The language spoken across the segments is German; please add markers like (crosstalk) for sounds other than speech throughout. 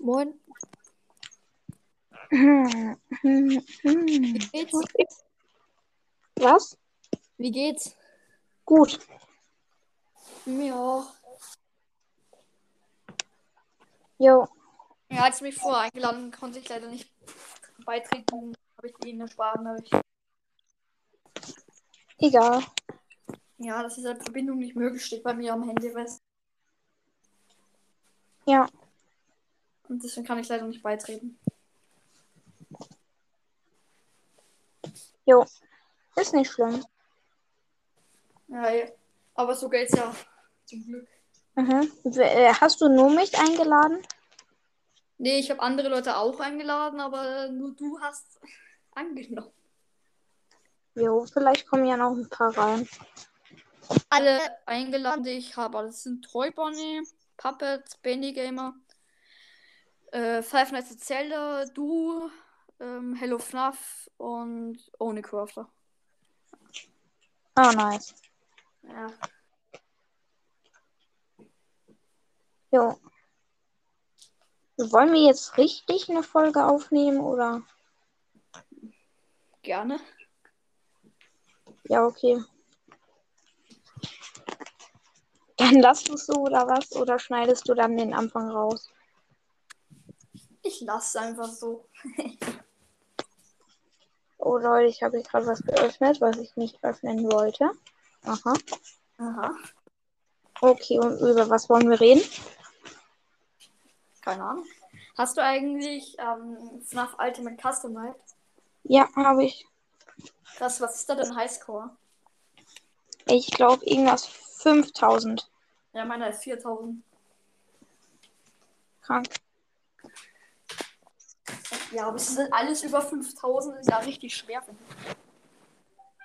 Moin. Wie geht's? Was? Wie geht's? Gut. Mir auch. Jo. Er hat mich vorher eingeladen, konnte ich leider nicht beitreten. Habe ich ihn ersparen. hab Ich... Egal. Ja, dass diese Verbindung nicht möglich steht bei mir am Handy. Weißt? Ja. Und deswegen kann ich leider nicht beitreten. Jo. Ist nicht schlimm. Ja, ja. aber so geht's ja. Zum Glück. Mhm. Äh, Hast du nur mich eingeladen? Nee, ich habe andere Leute auch eingeladen, aber nur du hast (laughs) angenommen. Jo, vielleicht kommen ja noch ein paar rein. Alle eingeladen, die ich habe. Das sind Troy Bonnie, Puppet, Benny Gamer, äh, Five Nights at Zelda, du, ähm, Hello FNAF und Oni Crafter. Ah, nice. Ja. Jo. Wollen wir jetzt richtig eine Folge aufnehmen oder? Gerne. Ja, okay. Dann lass du es so oder was? Oder schneidest du dann den Anfang raus? Ich lasse einfach so. (laughs) Oh Leute, ich habe gerade was geöffnet, was ich nicht öffnen wollte. Aha. Aha. Okay, und über was wollen wir reden? Keine Ahnung. Hast du eigentlich ähm, FNAF Ultimate Custom Night? Ja, habe ich. Krass, was ist da denn Highscore? Ich glaube irgendwas 5000. Ja, meiner ist 4000. Krank. Ja, aber es ist alles über 5000, ist ja richtig schwer.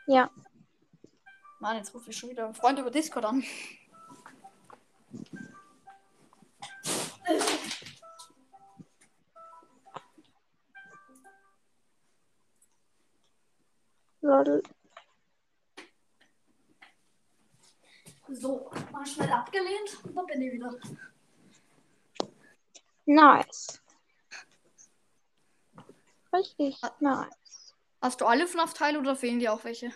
Ja. Mann, jetzt rufe ich schon wieder einen Freund über Discord an. Lol. So, mal schnell abgelehnt und dann bin ich wieder. Nice. Richtig nice. Hast du alle FNAF-Teile oder fehlen dir auch welche?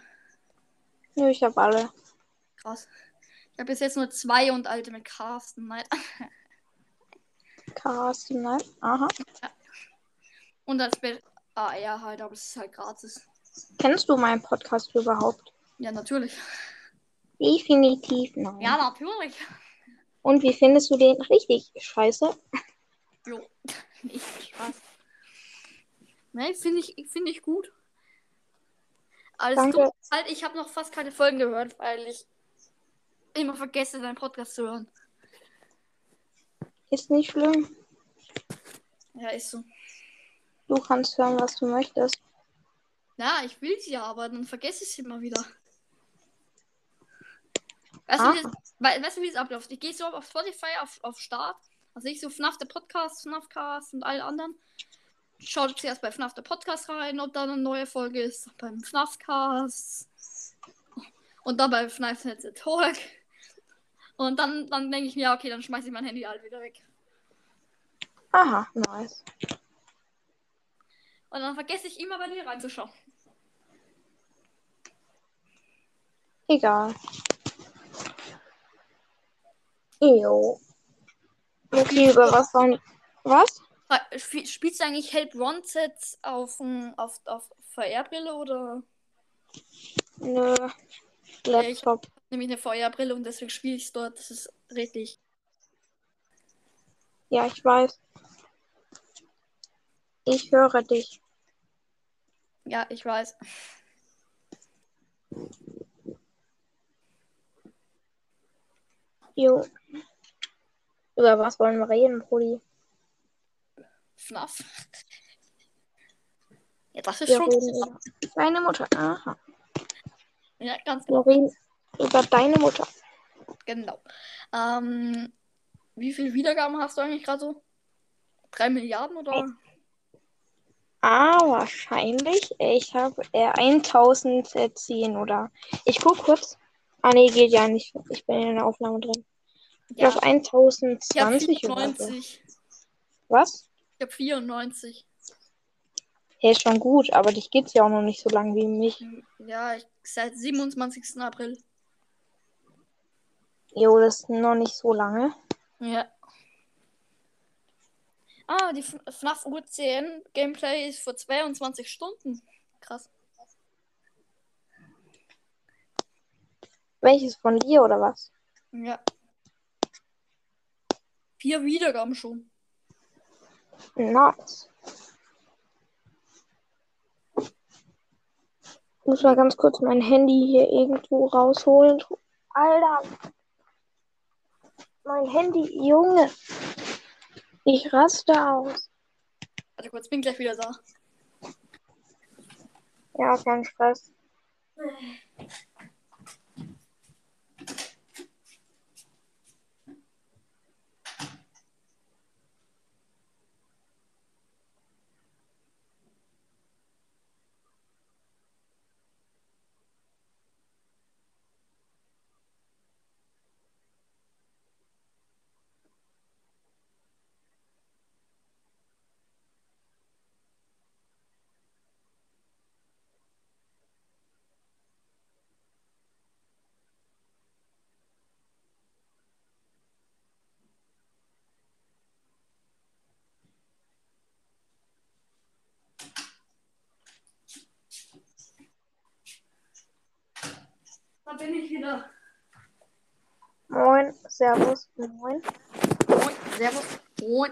Nö, ich habe alle. Krass. Ich habe bis jetzt nur zwei und alte mit Carsten. Nein. Carsten, nein. Aha. Und als Be Ah, ja, halt, aber es ist halt gratis. Kennst du meinen Podcast überhaupt? Ja, natürlich. Definitiv nein. Ja, natürlich. Und wie findest du den? Richtig scheiße. Jo. (laughs) Nicht Spaß. Nein, finde ich, finde ich gut. Alles gut. Halt, ich habe noch fast keine Folgen gehört, weil ich immer vergesse, deinen Podcast zu hören. Ist nicht schlimm. Ja, ist so. Du kannst hören, was du möchtest. Ja, ich will sie ja, aber dann vergesse ich sie immer wieder. Weißt, Ah. du, wie das, wei- weißt du, wie es abläuft? Ich gehe so auf Spotify auf, auf Start. Also ich so FNAF der Podcast, FNAF Cast und alle anderen. Schaut zuerst bei FNAF der Podcast rein, ob da eine neue Folge ist. Beim FNAF Cast. Und dann bei FNAF Netz Talk. Und dann, dann denke ich mir, ja, okay, dann schmeiße ich mein Handy halt wieder weg. Aha, nice. Und dann vergesse ich immer bei dir reinzuschauen. Egal. Jo. Okay, über was sollen. Was? Spielst du eigentlich Help Wanted auf, auf, auf VR-Brille oder? Nö. Laptop. Nämlich eine VR-Brille und deswegen spiele ich es dort. Das ist richtig. Ja, ich weiß. Ich höre dich. Ja, ich weiß. Jo. Über was wollen wir reden, Brudi? FNAF. Ja, das ist Wir schon. reden deine Mutter. Aha. Ja, ganz Wir genau. reden über deine Mutter. genau. Ähm, wie viele Wiedergaben hast du eigentlich gerade so? Drei Milliarden oder? Ah, wahrscheinlich. Ich habe äh, 1010 oder. Ich guck kurz. Ah, nee, geht ja nicht. Ich bin in der Aufnahme drin. Ich Ja, glaube ich habe 1020 oder so. 94. Was? Ich habe 94. Hey, ist schon gut, aber dich geht's ja auch noch nicht so lange wie mich. Ja, ich, seit 27. April. Jo, das ist noch nicht so lange. Ja. Ah, die FNAF UCN Gameplay ist vor 22 Stunden. Krass. Welches von dir oder was? Ja. Vier Wiedergaben schon. Nice. Ich muss mal ganz kurz mein Handy hier irgendwo rausholen. Alter. Mein Handy, Junge. Ich raste aus. Warte kurz, bin gleich wieder da. Ja, kein Stress. (sighs) Da bin ich wieder. Moin, Servus, moin. Moin, servus. Moin.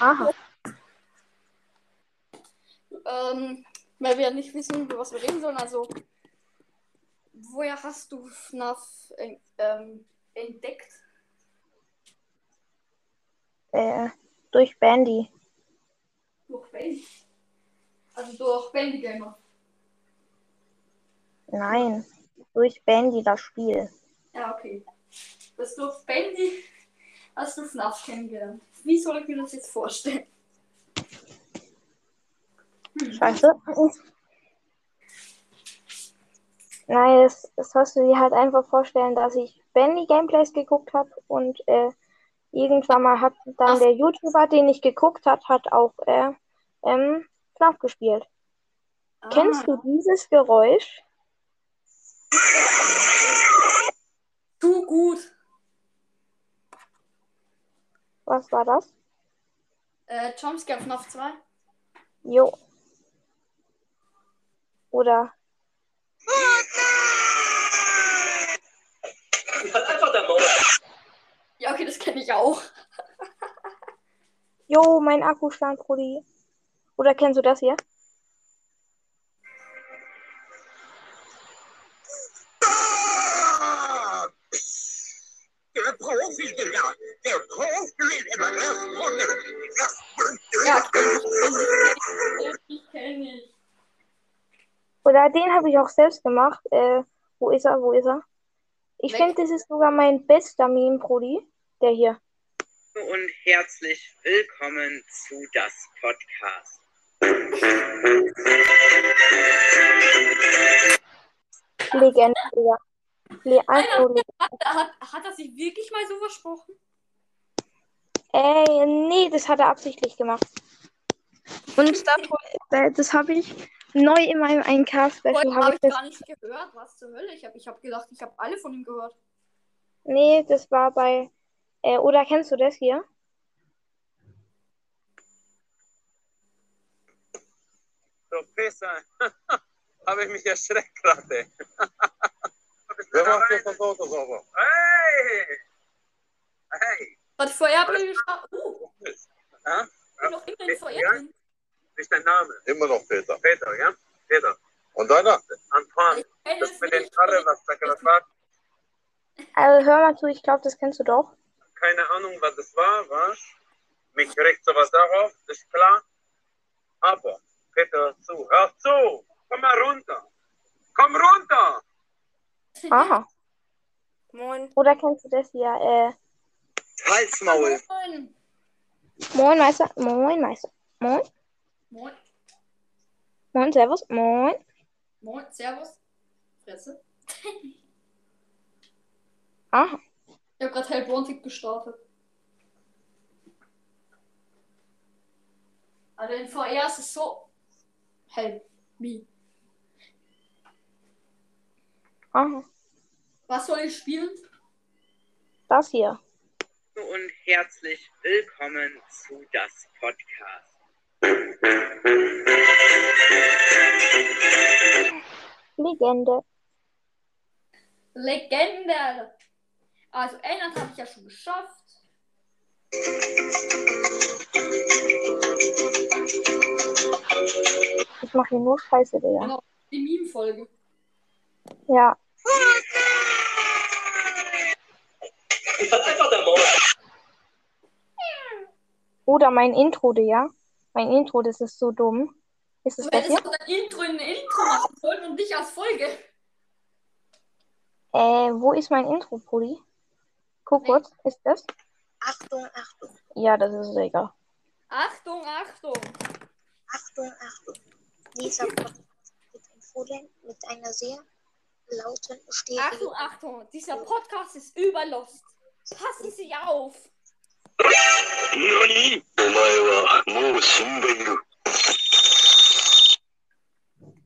Aha. Ähm, weil wir nicht wissen, über was wir reden sollen. Also, woher hast du FNAF ähm, entdeckt? Äh, durch Bandy. Durch Bandy. Also durch Bandy Gamer. Nein. Durch Bandy das Spiel. Ja, okay. Das durch Bandy hast du FNAF kennengelernt. Wie soll ich mir das jetzt vorstellen? Scheiße. Nein, das, das hast du dir halt einfach vorstellen, dass ich Bandy Gameplays geguckt habe und äh, irgendwann mal hat dann Ach. der YouTuber, den ich geguckt hat, hat auch äh, ähm, FNAF gespielt. Kennst du dieses Geräusch? du gut? Was war das? Äh, Jumpscare FNAF 2? Jo. Oder Halt einfach der Maul. Ja, okay, das kenne ich auch. (laughs) Jo, mein Akkustand, Brudi. Oder kennst du das hier? Der Profi, Digga. Der Profi ist immer erst Runde. Ja, kenne ich. Kenn ich, kenn ich. Oder den habe ich auch selbst gemacht. Äh, wo ist er? Wo ist er? Ich finde, das ist sogar mein bester Meme, Brudi. Der hier. und herzlich willkommen zu das Podcast. Legende, Digga. Le also, Le Hat, hat, hat er sich wirklich mal so versprochen? Ey, nee, das hat er absichtlich gemacht. Und das, das habe ich neu in meinem 1K-Special. Heute Habe habe ich ich das. gar nicht gehört. Was zur Hölle? Ich habe ich hab gedacht, ich habe alle von ihm gehört. Nee, das war bei. Äh, oder kennst du das hier? So, Pisser. Habe ich mich erschreckt gerade. Wer macht jetzt das Auto sauber? Hey! Hey! Hat vorher gestartet. Uh, Ja? bin noch immer in Ja. VR drin. Wie ist dein Name? Immer noch Peter. Peter, ja? Peter. Und deiner? Antoine. Das mit den. Karre, was da gerade war. Also hör mal zu, ich glaube, das kennst du doch. Keine Ahnung, was das war, was? Mich regt sowas darauf, ist klar. Aber, Peter, hör zu. Hör zu! Komm mal runter! Komm runter! Aha. Moin. Oder kennst du das hier? Äh, Halsmaul. Moin. moin, Meister. Moin, Meister. Moin. Moin. Moin, Servus. Moin. Moin. Servus. Fresse. Ah, Ich habe gerade Help Wanted gestartet. Also in VR ist es so. Help me. ah, Was soll ich spielen? das hier. Und herzlich willkommen zu das Podcast. Legende. Legende. Also, England habe ich ja schon geschafft. Ich mache hier nur Scheiße, Digga. Genau, die Meme-Folge. Ja. Oder mein Intro, Digga. Mein Intro, das ist so dumm. Ist es Du hier? auch ein Intro in ein Intro machen sollen und nicht als Folge. Äh, wo ist mein Intro, Pulli? Guck Nee. kurz, ist das? Achtung, Achtung, Ja, das ist Digga. Achtung, Achtung. Achtung, Achtung. Dieser Podcast wird mit einer sehr lauten Stimme. Achtung, Achtung, dieser Podcast ist überlost. Passen Sie auf!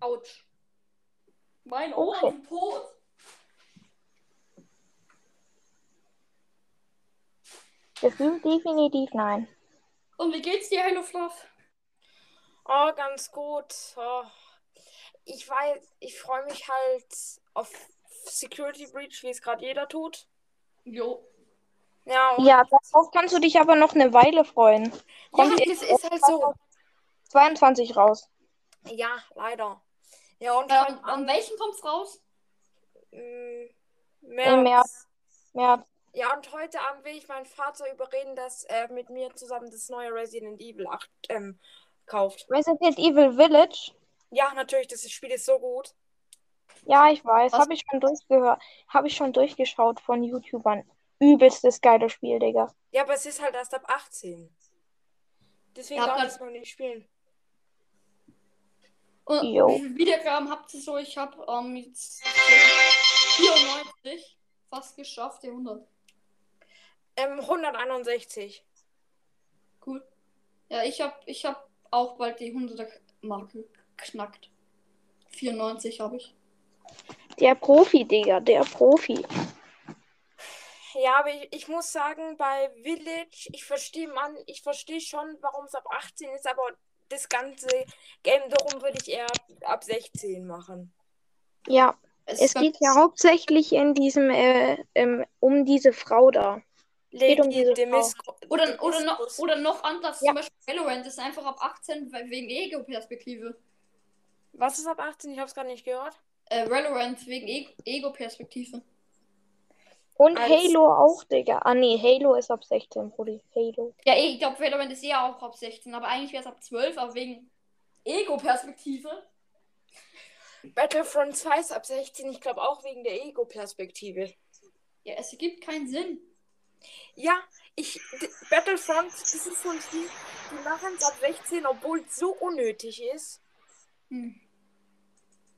Autsch. Mein Ohr okay. ist tot. Das ist definitiv nein. Und wie geht's dir, Hello Fluff? Oh, ganz gut. Oh. Ich weiß, ich freue mich halt auf Security Breach, wie es gerade jeder tut. Jo. Ja, Ja, darauf kannst du dich aber noch eine Weile freuen. Kommt ja, das ist halt so. 22 raus. Ja, leider. Ja, und Äh, heute an, welchen kommt's raus? Mm, Im März. März. Ja, und heute Abend will ich meinen Vater überreden, dass er mit mir zusammen das neue Resident Evil 8 ähm, kauft. Resident Evil Village. Ja, natürlich, das Spiel ist so gut. Ja, ich weiß. Habe ich schon durchgehört. Habe ich schon durchgeschaut von YouTubern. Übelstes geile Spiel, Digga. Ja, aber es ist halt erst ab 18. Deswegen Ja, darf ich es noch nicht spielen. Und Jo. wie viele Wiedergaben habt ihr so? Ich habe ähm, jetzt 94 fast geschafft, die 100. Ähm, 161. Cool. Ja, ich habe ich hab auch bald die 100er Marke geknackt. 94 habe ich. Der Profi, Digga. Der Profi. Ja, aber ich, ich muss sagen, bei Village, ich verstehe man, ich verstehe schon, warum es ab 18 ist, aber das ganze Game darum würde ich eher ab 16 machen. Ja, Es, es geht ja hauptsächlich in diesem, äh, ähm, um diese Frau da. Geht um diese Demisco- Oder, oder, noch, oder noch anders, Ja. zum Beispiel Valorant ist einfach ab 18 we- wegen Ego-Perspektive. Was ist ab 18? Ich habe es gerade nicht gehört. Äh, Valorant wegen E- Ego-Perspektive. Und Als- Halo auch, Digga. Ah, nee, Halo ist ab 16, Brudi. Halo. Ja, eh, ich glaube, Valorant ist eher auch ab 16, aber eigentlich wäre es ab 12, aber wegen Ego-Perspektive. Battlefront 2 ist ab 16, ich glaube auch wegen der Ego-Perspektive. Ja, es ergibt keinen Sinn. Ja, ich. Battlefront, das ist so ein Spiel, die machen es ab 16, obwohl es so unnötig ist. Hm.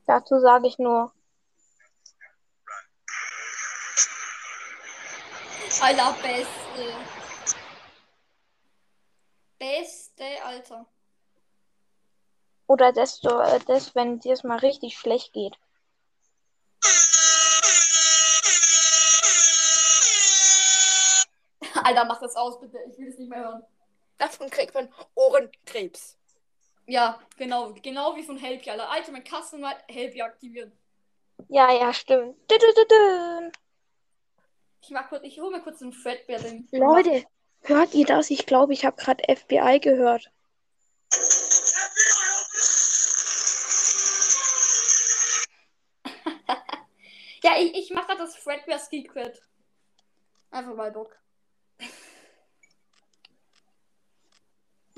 Dazu sage ich nur, Alter, beste. Beste, Alter. oder desto, äh, das, wenn dir es mal richtig schlecht geht. Alter, mach das aus, bitte. Ich will es nicht mehr hören. Davon kriegt man Ohrenkrebs. Ja, genau. Genau wie von Helpy, Alter. Alter, mein Custom mal Helpy aktivieren. Ja, ja, stimmt. -dü -dü -dü. Ich mach kurz, ich hole mir kurz ein Fredbear-Ding. Leute, hört ihr das? Ich glaube, ich habe gerade FBI gehört. (laughs) Ja, ich, ich mache das Fredbear Secret. Einfach mal Bock.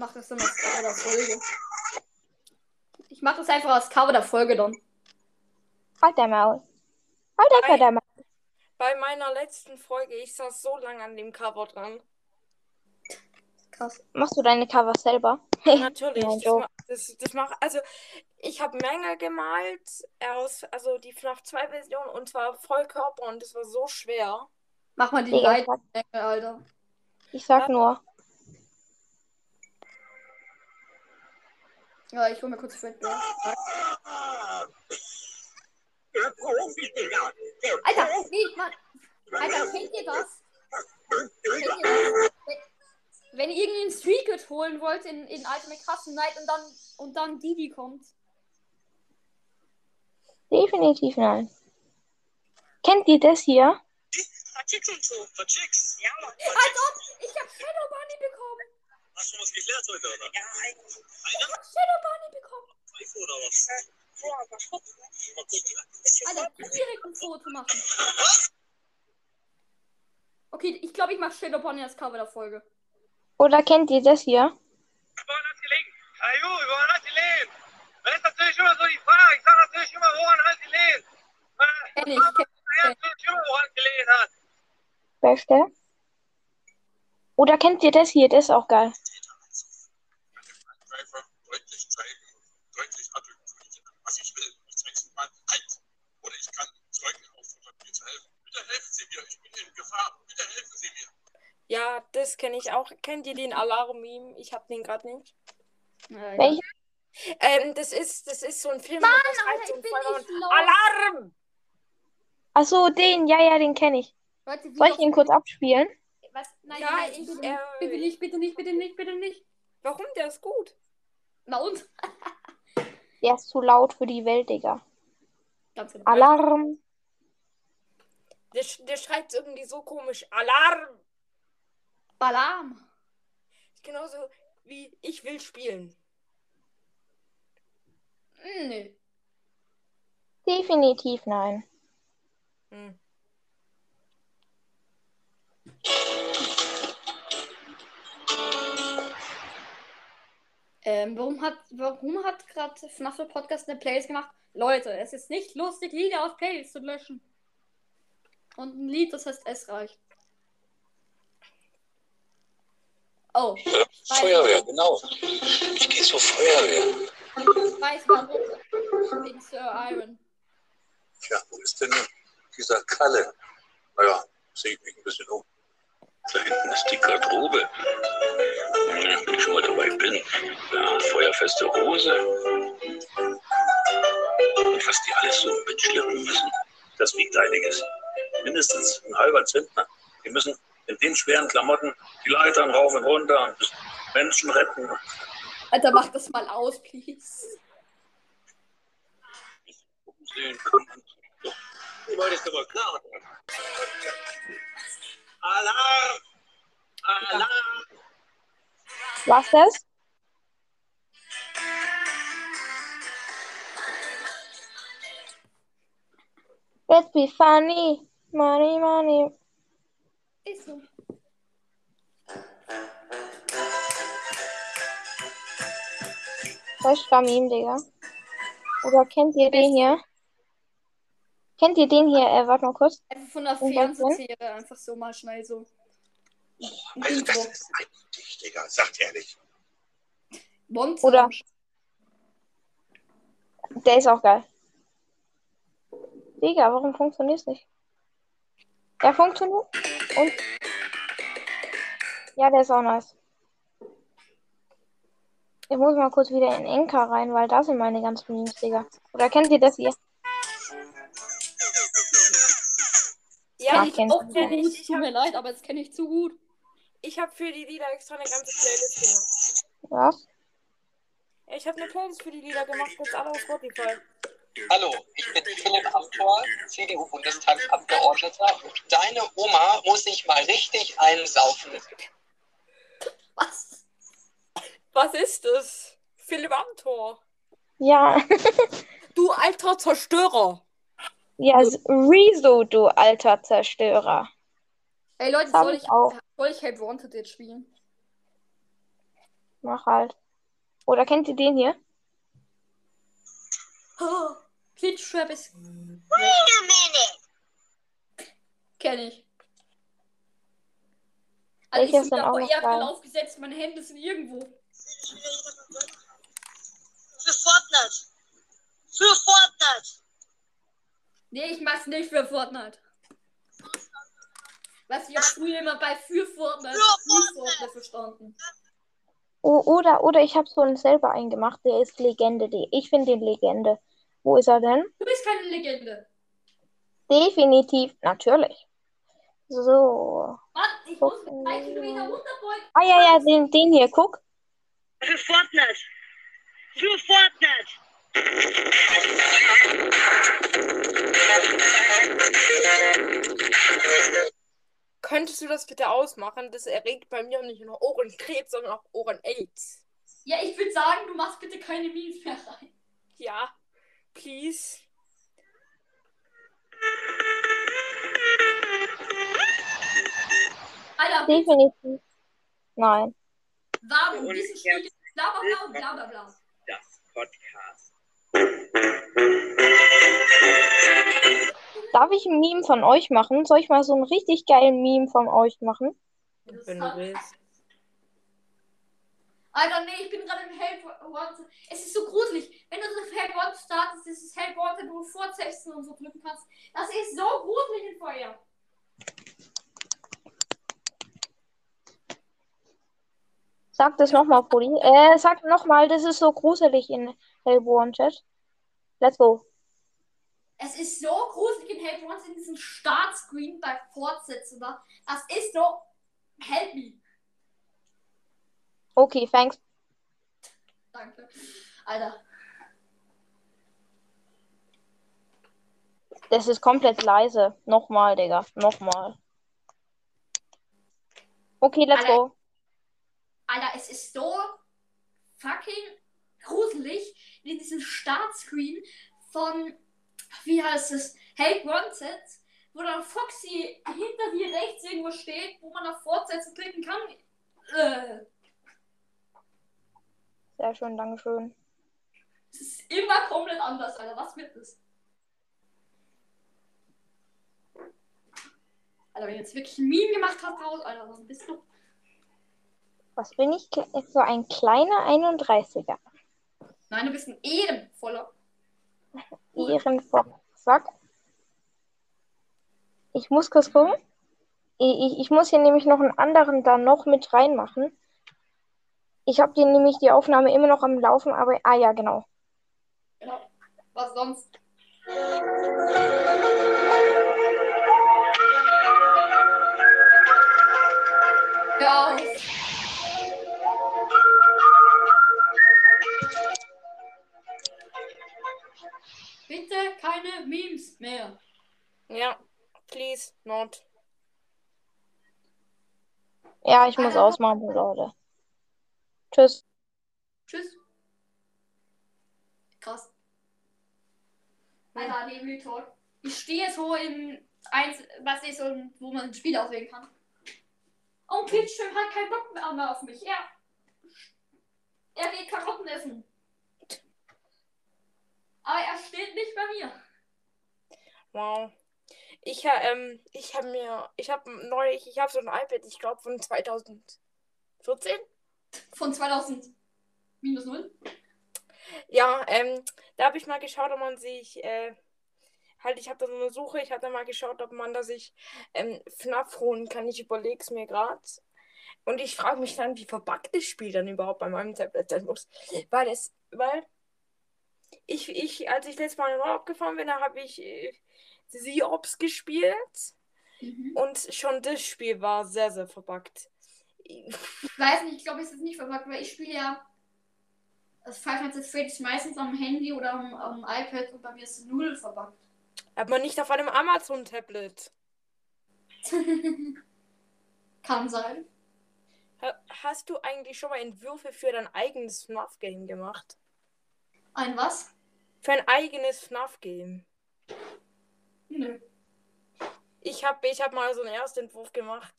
Mach das dann als Cover der Folge. Ich mache das einfach als Cover der Folge dann. Halt dein Maul. Halt einfach Ei. dein Maul. Bei meiner letzten Folge, ich saß so lange an dem Cover dran. Krass. Machst du deine Cover selber? (laughs) Natürlich. Ja, das, das, das mach, also, Ich habe Menge gemalt, aus, also die FNAF 2 Version, und zwar Vollkörper und das war so schwer. Mach mal die sag, Alter. ich sag nur. Ja, ich hol mir kurz Fredbear. Der Profi, Digga. Der Alter, nee, Mann. Alter, kennt ihr das? Kennt ihr das? Wenn, wenn ihr irgendwie einen Secret holen wollt in, in Ultimate Custom Night und dann, und dann Didi kommt. Definitiv nein. Kennt ihr das hier? Verchicks und so. Verchicks. Ja, Mann. Als ob ich hab Shadow Bunny bekommen. Hast du was geklärt heute, oder? Ja, eigentlich. Ich hab Shadow Bunny bekommen. Pfeife oder was? Ja, aber guck. Mal gucken. Alter, direkt ein Foto machen. Okay, ich glaube, ich mache Shadow Bunny als Cover der Folge. Oder kennt ihr das hier? Woran hat gelegen? Ayu, woran hat gelegen? Das ist natürlich immer so die Frage. Ich sage natürlich immer, woran hat gelegen? Äh, Kenn ich, kenn ja, natürlich immer, woran gelegen hat. Beste. Oder kennt ihr das hier? Das ist auch geil. Deutlich zeigen, deutlich artikulieren, was ich will. Ich zeig's Ihnen mal halt. Oder ich kann Zeugen auffordern, mir zu helfen. Bitte helfen Sie mir, ich bin in Gefahr. Bitte helfen Sie mir. Ja, das kenne ich auch. Kennt ihr den Alarm-Meme? Ich habe den gerade nicht. Ja, ja. Welcher? Ähm, das ist, das ist so ein Film. Mann, halt Alter, so ich ein bin Feuer- nicht los. Alarm! Ach so, den. Ja, ja, den kenne ich. Leute, wie Soll ich ihn kurz abspielen? Was? Nein, Ja, nein, ich, bitte, äh, bitte nicht, bitte nicht, bitte nicht, bitte nicht. Warum? Der ist gut. Na und? (laughs) Der ist zu laut für die Welt, Digga. Ganz genau. Alarm. Der, der schreit irgendwie so komisch. Alarm! Balam. Genauso wie ich will spielen. Nee. Definitiv nein. Hm. (laughs) Ähm, warum hat, warum hat gerade FNAF Podcast eine Playlist gemacht? Leute, es ist nicht lustig, Lieder aus Playlists zu löschen. Und ein Lied, das heißt Es reicht. Oh, weiß, Feuerwehr, genau. Ich gehe zur Feuerwehr. ich weiß warum. Wegen Sir Iron. Tja, wo ist denn dieser Kalle? Naja, sehe ich mich ein bisschen um. Da hinten ist die Garderobe. Wenn ich schon mal dabei bin. Ja, feuerfeste Hose. Und was die alles so mitschleppen müssen, das wiegt einiges. Mindestens ein halber Zentner. Die müssen in den schweren Klamotten die Leitern rauf und runter und Menschen retten. Alter, mach das mal aus, please. Umsehen können. Du wolltest aber klar. Alarm! Alarm! Was das? Let's be funny. Money, money. Ist so. Das ist Meme, Digga. Oder kennt ihr den hier? Kennt ihr den hier? Äh, warte mal kurz. Einfach von der? Fernsehserie, einfach so mal schnell so. Ein Also, das Intro. Digga. Sagt ehrlich. Monster. Oder- Der ist auch geil. Digga, warum funktioniert's nicht? Der funktioniert. Und. Ja, der ist auch nice. Ich muss mal kurz wieder in Enka rein, weil da sind meine ganzen Memes, Digga. Oder kennt ihr das hier? Ja, Kenn ich auch gut. Ich Tut mir leid, aber das kenne ich zu gut. Ich habe für die Lieder extra eine ganze Playlist gemacht. Was? Ja, Ich habe eine Playlist für die Lieder gemacht, das alle auf Spotify. Hallo, ich bin Philipp Amthor, CDU-Bundestagsabgeordneter. Und deine Oma muss sich mal richtig einsaufen. Was? Was ist das? Philipp Amthor. Ja. (laughs) Du alter Zerstörer. Ja, Rezo, du alter Zerstörer. Ey Leute, soll ich ich, auch. Soll ich Help Wanted jetzt spielen? Mach halt. Oder kennt ihr den hier? Oh, Glitchtrap ist. Kenn ich. Also ich Welches bin auch geil? aufgesetzt, meine Hände sind irgendwo. Für Fortnite. Für Fortnite. Nee, ich mach's nicht für Fortnite. Weißt du, ich hab früher immer bei für Fortnite, für Fortnite verstanden. O oder, oder ich habe so einen selber eingemacht, der ist Legende. Die- Ich finde den Legende. Wo ist er denn? Du bist keine Legende. Definitiv, natürlich. So. Mann, ich muss mit drei Kilometer runterbeugen. Ah ja, ja, den, den hier, guck. Für Fortnite. Für Fortnite. Könntest du das bitte ausmachen? Das erregt bei mir nicht nur Ohrenkrebs, sondern auch Ohren-Aids. Ja, ich würde sagen, du machst bitte keine Memes mehr rein. Ja, please. Alter, bitte, Definitiv. Nein. warum Und diesen Spiel bla bla bla und bla bla bla. Das Podcast. Darf ich ein Meme von euch machen? Soll ich mal so einen richtig geilen Meme von euch machen? Wenn du willst. Alter, nee, ich bin gerade im Help Wanted. Es ist so gruselig. Wenn du das Help Wanted startest, ist es Help Wanted, wo du fortsetzen und so drücken kannst. Das ist so gruselig in Feuer. Sag das nochmal, Poli. Äh, sag nochmal, das ist so gruselig in Help Wanted. Let's go. Es ist so gruselig in Help Wanted in diesem Startscreen bei Fortsetzen. da. Das ist so. Help me. Okay, thanks. Danke. Alter. Das ist komplett leise. Nochmal, Digga. Nochmal. Okay, let's Alter. go. Alter, es ist so fucking gruselig in diesem Startscreen von, wie heißt es, Help Wanted, wo dann Foxy hinter dir rechts irgendwo steht, wo man auf Fortsetzen klicken kann. Äh, Sehr schön, Dankeschön. es ist immer komplett anders, Alter. Was wird das? Alter, wenn ich jetzt wirklich ein Meme gemacht hast raus, Alter, was bist du? Was bin ich? So ein kleiner 31er. Nein, du bist ein ehrenvoller. (laughs) Ehrenvoll. Sag. Ich muss kurz gucken. Ich, ich, muss hier nämlich noch einen anderen da noch mit reinmachen. Ich habe hier nämlich die Aufnahme immer noch am Laufen, aber. Ah ja, genau. Genau. Was sonst? Hör keine Memes mehr. Ja, please, not. Ja, ich muss ausmachen, Leute. Tschüss. Tschüss. Krass. Alter, nee, Real Talk. Ich stehe so in eins, was ist so, wo man ein Spiel auswählen kann. Und Pitchstream hat keinen Bock mehr auf mich. Er, er geht Karotten essen. Aber er steht nicht bei mir. Wow. Ich, ähm, ich habe mir, ich habe neulich, ich habe so ein iPad, ich glaube von 2014. Von 2000 minus 0. Ja, ähm, da habe ich mal geschaut, ob man sich, äh, halt, ich habe da so eine Suche, ich habe da mal geschaut, ob man da sich ähm, FNAF holen kann. Ich überlege es mir gerade. Und ich frage mich dann, wie verbuggt das Spiel dann überhaupt bei meinem Tablet sein muss. Weil es, weil ich, ich, als ich letztes Mal in Urlaub gefahren bin, da habe ich äh, Seops gespielt. Und schon das Spiel war sehr, sehr verbuggt. Ich weiß nicht, ich glaube, es ist nicht verpackt, weil ich spiele ja das Five Nights at Freddy's meistens am Handy oder am, am iPad und bei mir ist es null verpackt. Aber nicht auf einem Amazon-Tablet. (laughs) Kann sein. Ha- Hast du eigentlich schon mal Entwürfe für dein eigenes FNAF-Game gemacht? Ein was? Für ein eigenes FNAF-Game. Nö. Ich habe ich hab mal so einen Erstentwurf gemacht.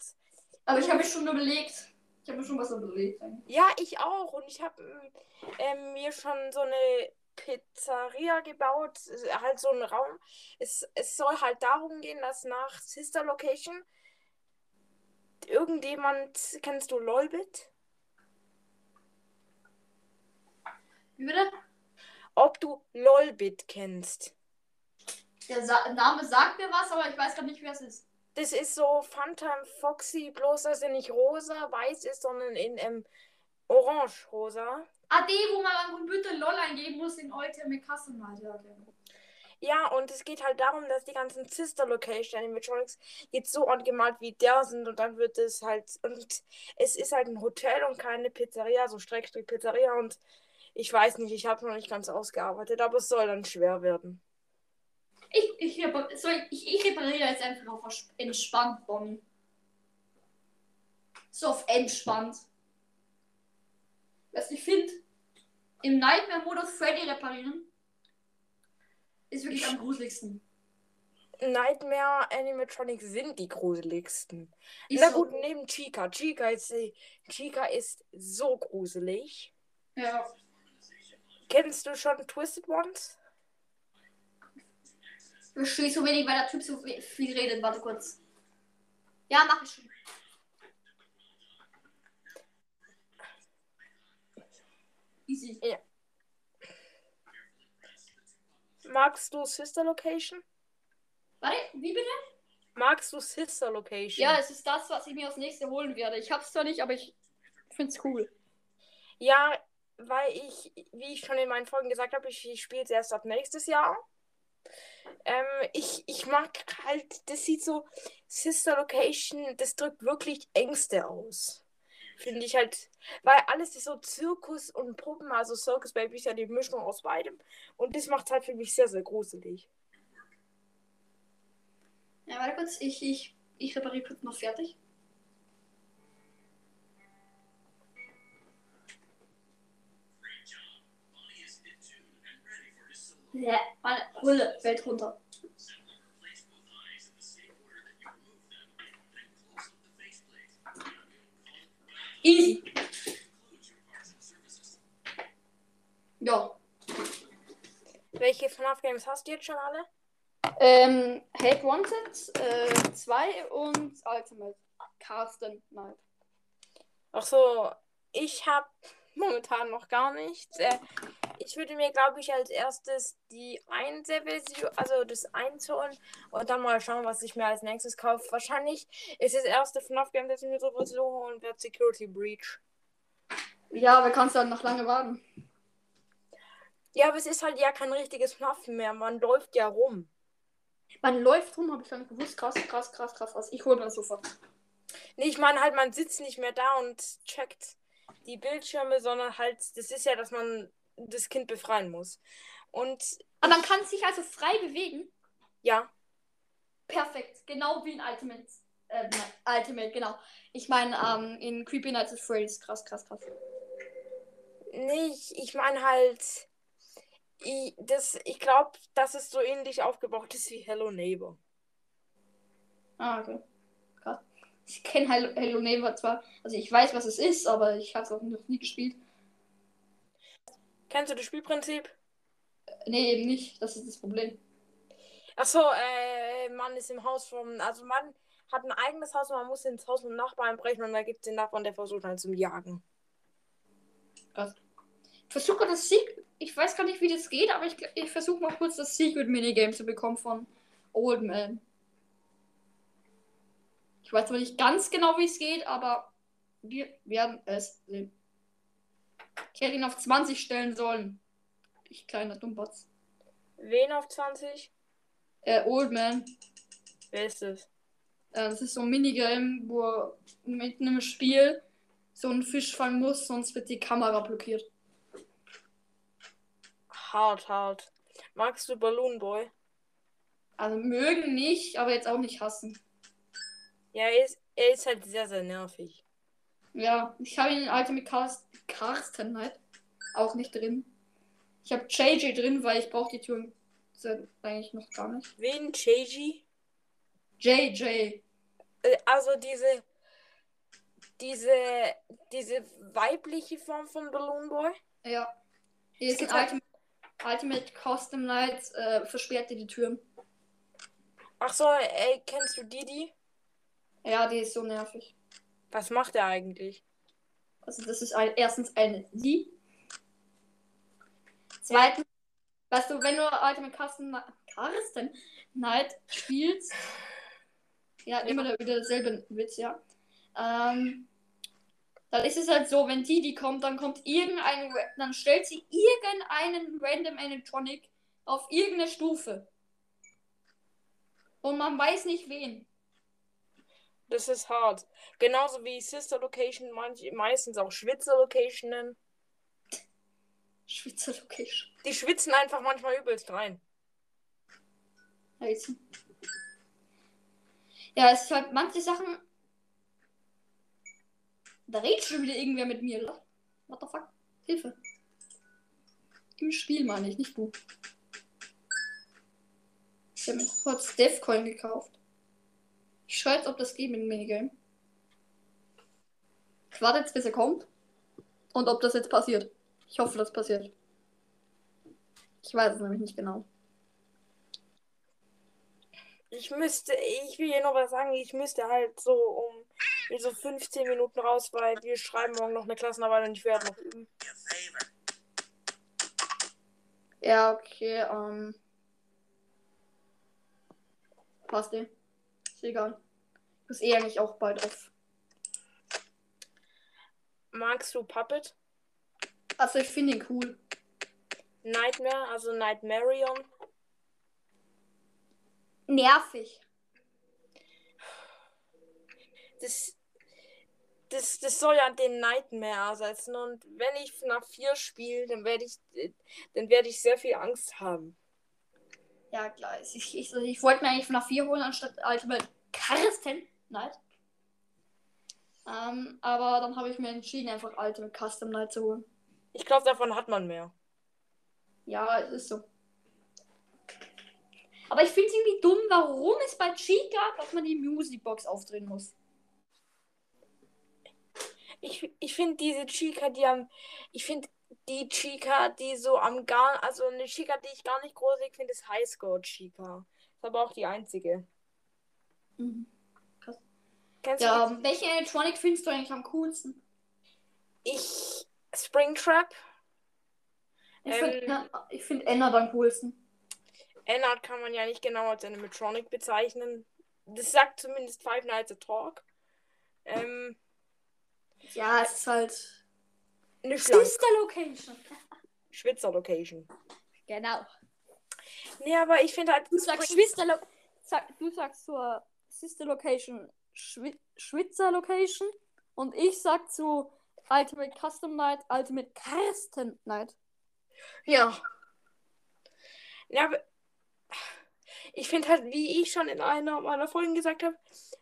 Aber ich habe mir schon überlegt. Ich habe mir schon was überlegt. Ja, ich auch. Und ich habe ähm, mir schon so eine Pizzeria gebaut. Halt so einen Raum. Es, es soll halt darum gehen, dass nach Sister Location irgendjemand. Kennst du Lolbit? Wie bitte? Ob du Lolbit kennst. Der Sa Name sagt mir was, aber ich weiß gar nicht, wer es ist. Das ist so Phantom Foxy, bloß dass er nicht rosa, weiß ist, sondern in ähm, orange-rosa. Ah, die, wo man am Computer LOL eingeben muss in Ultimate Customized. Ja, okay. Ja, und es geht halt darum, dass die ganzen Sister Location Animatronics jetzt so angemalt wie der sind und dann wird es halt und es ist halt ein Hotel und keine Pizzeria, so Streckstrich Pizzeria und ich weiß nicht, ich habe noch nicht ganz ausgearbeitet, aber es soll dann schwer werden. Ich, ich, soll ich, ich, repariere jetzt einfach auf entspannt, Bonnie. So auf entspannt. Was ich finde, im Nightmare-Modus Freddy reparieren ist wirklich am gruseligsten. Nightmare Animatronics sind die gruseligsten. Ist Na so. gut, neben Chica. Chica ist, Chica ist so gruselig. Ja. Kennst du schon Twisted Ones? Ich verstehe so wenig, weil der Typ so viel redet. Warte kurz. Ja, mach ich schon. Easy. Magst du Sister Location? Warte, wie bitte? Magst du Sister Location? Ja, es ist das, was ich mir als nächstes holen werde. Ich hab's zwar nicht, aber ich find's cool. Ja, weil ich, wie ich schon in meinen Folgen gesagt habe, ich, ich spiele es erst ab nächstes Jahr. Ähm, ich, ich mag halt, das sieht so, Sister Location, das drückt wirklich Ängste aus. Finde ich halt, weil alles ist so Zirkus und Puppen, also Circus Baby ist ja die Mischung aus beidem. Und das macht halt für mich sehr, sehr gruselig. Ja, warte kurz. Ich, ich, ich repariere kurz noch fertig. Ja, Hulle fällt runter. Easy. Ja. Welche FNAF Games hast du jetzt schon alle? Ähm, Hate Wanted 2 und Ultimate Carsten Knight. Ach so, ich habe momentan noch gar nichts. Äh, ich würde mir, glaube ich, als erstes die 1 Version, also das 1 holen und dann mal schauen, was ich mir als nächstes kaufe. Wahrscheinlich ist das erste FNAF-Game, das ich mir sowieso holen werde, Security Breach. Ja, aber kannst du dann noch lange warten. Ja, aber es ist halt ja kein richtiges FNAF mehr. Man läuft ja rum. Man läuft rum, habe ich gar nicht gewusst. Krass, krass, krass, krass, krass. Ich hole mir das sofort. Nee, ich meine halt, man sitzt nicht mehr da und checkt die Bildschirme, sondern halt, das ist ja, dass man das Kind befreien muss. Und Aber man kann sich also frei bewegen. ja, Perfekt. Genau wie in Ultimate. Äh, Ultimate, genau. Ich meine, ähm, in Creepy Nights at Freddy's. Krass, krass, krass. Nee, ich, ich meine halt, ich, das, ich glaube, dass es so ähnlich aufgebaut ist wie Hello Neighbor. Ah, okay. Krass. Ich kenne Hello, Neighbor zwar. Also ich weiß, was es ist, aber ich habe es auch noch nie gespielt. Kennst du das Spielprinzip? Nee, eben nicht. Das ist das Problem. Achso, äh, man ist im Haus vom, also man hat ein eigenes Haus und man muss ins Haus vom Nachbarn einbrechen und da gibt es den Nachbarn, der versucht halt zum Jagen. Ich versuche das Secret. Ich weiß gar nicht, wie das geht, aber ich, ich versuche mal kurz das Secret Minigame zu bekommen von Old Man. Ich weiß zwar nicht ganz genau, wie es geht, aber wir werden es sehen. Ich hätte ihn auf 20 stellen sollen. Ich kleiner Dummbatz. Wen auf 20? Äh, Old Man. Wer ist das? Äh, das ist so ein Minigame, wo mit einem Spiel so einen Fisch fangen muss, sonst wird die Kamera blockiert. Hart, hart. Magst du Balloon Boy? Also mögen nicht, aber jetzt auch nicht hassen. Ja, er ist, er ist halt sehr, sehr nervig. Ja, ich habe ihn in Ultimate Cast Carsten halt auch nicht drin. Ich habe JJ drin, weil ich brauche die Türen eigentlich noch gar nicht. Wen? Cheiji? JJ. Äh, Also diese, diese, diese weibliche Form von Balloon Boy? Ja. Hier ist in gibt halt- Ultimate, Ultimate Custom Nights äh, versperrt ihr die Türen. Ach so, ey, kennst du Didi? Ja, die ist so nervig. Was macht er eigentlich? Also das ist ein, erstens eine sie. Zweitens Weißt du, wenn du Ultimate Custom Custom Night spielst, ja, immer wieder derselbe Witz, ja. Ähm, dann ist es halt so, wenn die, die kommt, dann kommt irgendein, dann stellt sie irgendeinen Random Electronic auf irgendeine Stufe. Und man weiß nicht wen. Das ist hart. Genauso wie Sister Location manch, meistens auch Schwitzer Location nennen. Schweizer Location. Die schwitzen einfach manchmal übelst rein. Heißen. Ja, es ist halt manche Sachen. Da redet schon wieder irgendwer mit mir. What the fuck? Hilfe. Im Spiel meine ich, nicht du. Ich habe mir kurz Devcoin gekauft. Ich schaue jetzt, ob das geht mit dem Minigame. Ich warte jetzt, bis er kommt. Und ob das jetzt passiert. Ich hoffe, das passiert. Ich weiß es nämlich nicht genau. Ich müsste, ich will hier noch was sagen, ich müsste halt so um so 15 Minuten raus, weil wir schreiben morgen noch eine Klassenarbeit und ich werde noch üben. Ja, okay, ähm. Passt eh. Ist egal. Muss eh eigentlich auch bald auf. Magst du Puppet? Also, ich finde ihn cool. Nightmare, also Nightmarion. Nervig. Das, das, das soll ja den Nightmare ersetzen und wenn ich nach 4 spiele, dann werde ich, dann werde ich sehr viel Angst haben. Ja, klar. Ich, ich, ich, wollte mir eigentlich nach 4 holen, anstatt Ultimate Custom Night. Ähm, aber dann habe ich mir entschieden, einfach Ultimate Custom Night zu holen. Ich glaube, davon hat man mehr. Ja, es ist so. Aber ich finde es irgendwie dumm, warum es bei Chica, dass man die Musicbox aufdrehen muss. Ich, ich finde diese Chica, die am. Ich finde die Chica, die so am gar. Also eine Chica, die ich gar nicht gruselig finde, ist Highscore Chica. Ist aber auch die einzige. Mhm. Kennst Ja, du welche Electronic findest du eigentlich am coolsten? Ich. Springtrap. Ich Ähm. finde ich find Enna am coolsten. Ennard kann man ja nicht genau als Animatronic bezeichnen. Das sagt zumindest Five Nights at Talk. Ähm, Ja, es ist halt. eine Schlange. Sister Location. (laughs) Schwitzer Location. Genau. Nee, aber ich finde halt. Du sagst Schwester Du sagst zur Sister Location Schwi Schwitzer Location. Und ich sag zu Ultimate Custom Night Ultimate Custom Night. Ja. Ja, ich finde halt, wie ich schon in einer meiner Folgen gesagt habe,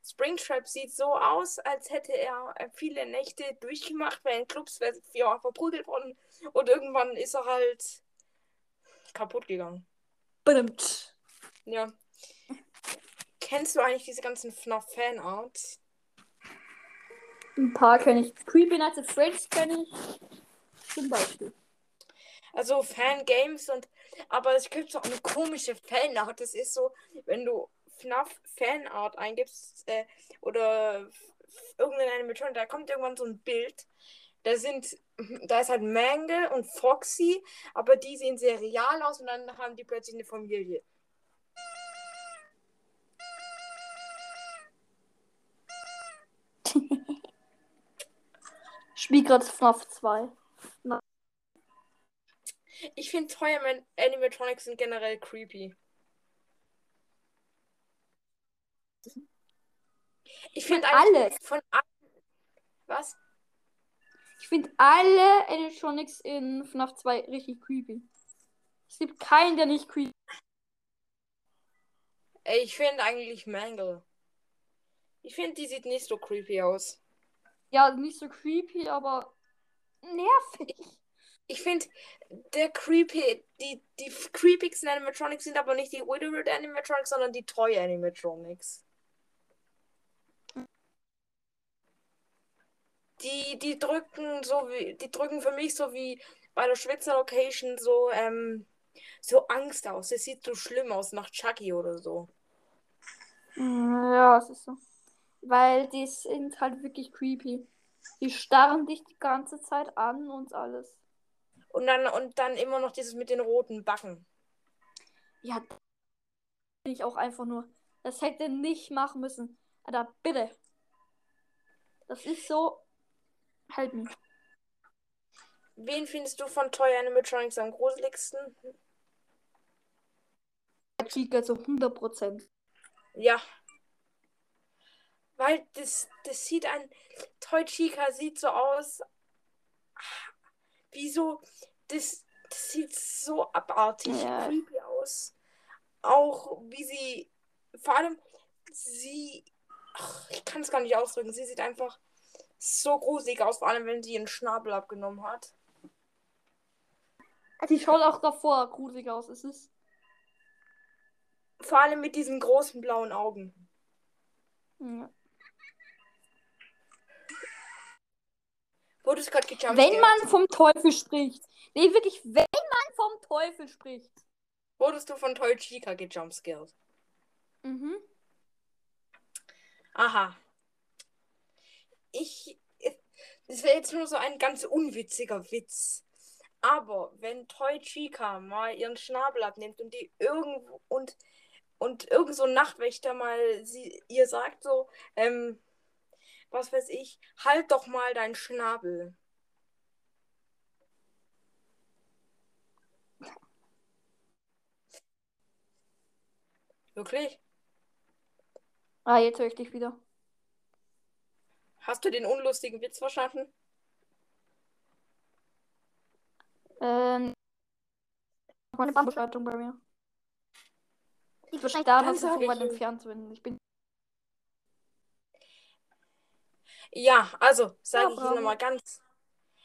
Springtrap sieht so aus, als hätte er äh, viele Nächte durchgemacht, weil in Clubs wäre ja, verprügelt worden und irgendwann ist er halt kaputt gegangen. Badumts. Ja. Kennst du eigentlich diese ganzen FNAF-Fanarts? Ein paar kenne ich. Creepy Nights at Freddy's kenne ich. Zum Beispiel. Also Fangames und aber es gibt so eine komische Fanart. Das ist so, wenn du FNAF Fanart eingibst äh, oder irgendeine Animation, da kommt irgendwann so ein Bild. Da sind, (laughs) da ist halt Mangle und Foxy, aber die sehen sehr real aus und dann haben die plötzlich eine Familie. Ich spiel gerade FNAF 2. Ich finde Feuerman Animatronics sind generell creepy. Ich finde alles. von allen. Was? Ich finde alle Animatronics in FNAF 2 richtig creepy. Es gibt keinen, der nicht creepy ich finde eigentlich Mangle. Ich finde, die sieht nicht so creepy aus. Ja, nicht so creepy, aber nervig. Ich finde, der creepy, die, die creepigsten Animatronics sind aber nicht die Widowed Animatronics, sondern die Toy Animatronics. Die, die drücken so wie, die drücken für mich so wie bei der Schwitzer Location so, ähm, so Angst aus. Es sieht so schlimm aus nach Chucky oder so. Ja, es ist so. Weil die sind halt wirklich creepy. Die starren dich die ganze Zeit an und alles. Und dann, und dann immer noch dieses mit den roten Backen. Ja, bin ich auch einfach nur. Das hätte nicht machen müssen. Alter, bitte. Das ist so. Halt mich. Wen findest du von Toy Animatronics am gruseligsten? Chica zu 100%. Ja. Weil das, das sieht ein. Toy Chica sieht so aus. Wie so. Das, das sieht so abartig Ja. creepy aus. Auch wie sie. Vor allem, sie. Ach, ich kann es gar nicht ausdrücken. Sie sieht einfach so gruselig aus, vor allem wenn sie ihren Schnabel abgenommen hat. Die schaut auch davor gruselig aus. Es ist. Vor allem mit diesen großen blauen Augen. Ja. Wurde es gerade gejumpt? Wenn man vom Teufel spricht. Nee, wirklich, wenn man vom Teufel spricht. Wurdest du von Toy Chica gejumpscared? Mhm. Aha. Ich. Das wäre jetzt nur so ein ganz unwitziger Witz. Aber wenn Toy Chica mal ihren Schnabel abnimmt und die irgendwo und und irgend so ein Nachtwächter mal sie ihr sagt so, ähm, was weiß ich, halt doch mal deinen Schnabel. Wirklich? Ah, jetzt höre ich dich wieder. Hast du den unlustigen Witz verstanden? Ähm. Meine Bandbeschaltung bei mir. Liegt wahrscheinlich daran, Dann dass ich so weit ich- entfernt bin. Ich bin. Ja, also sage Ja, ich Ihnen nochmal ganz,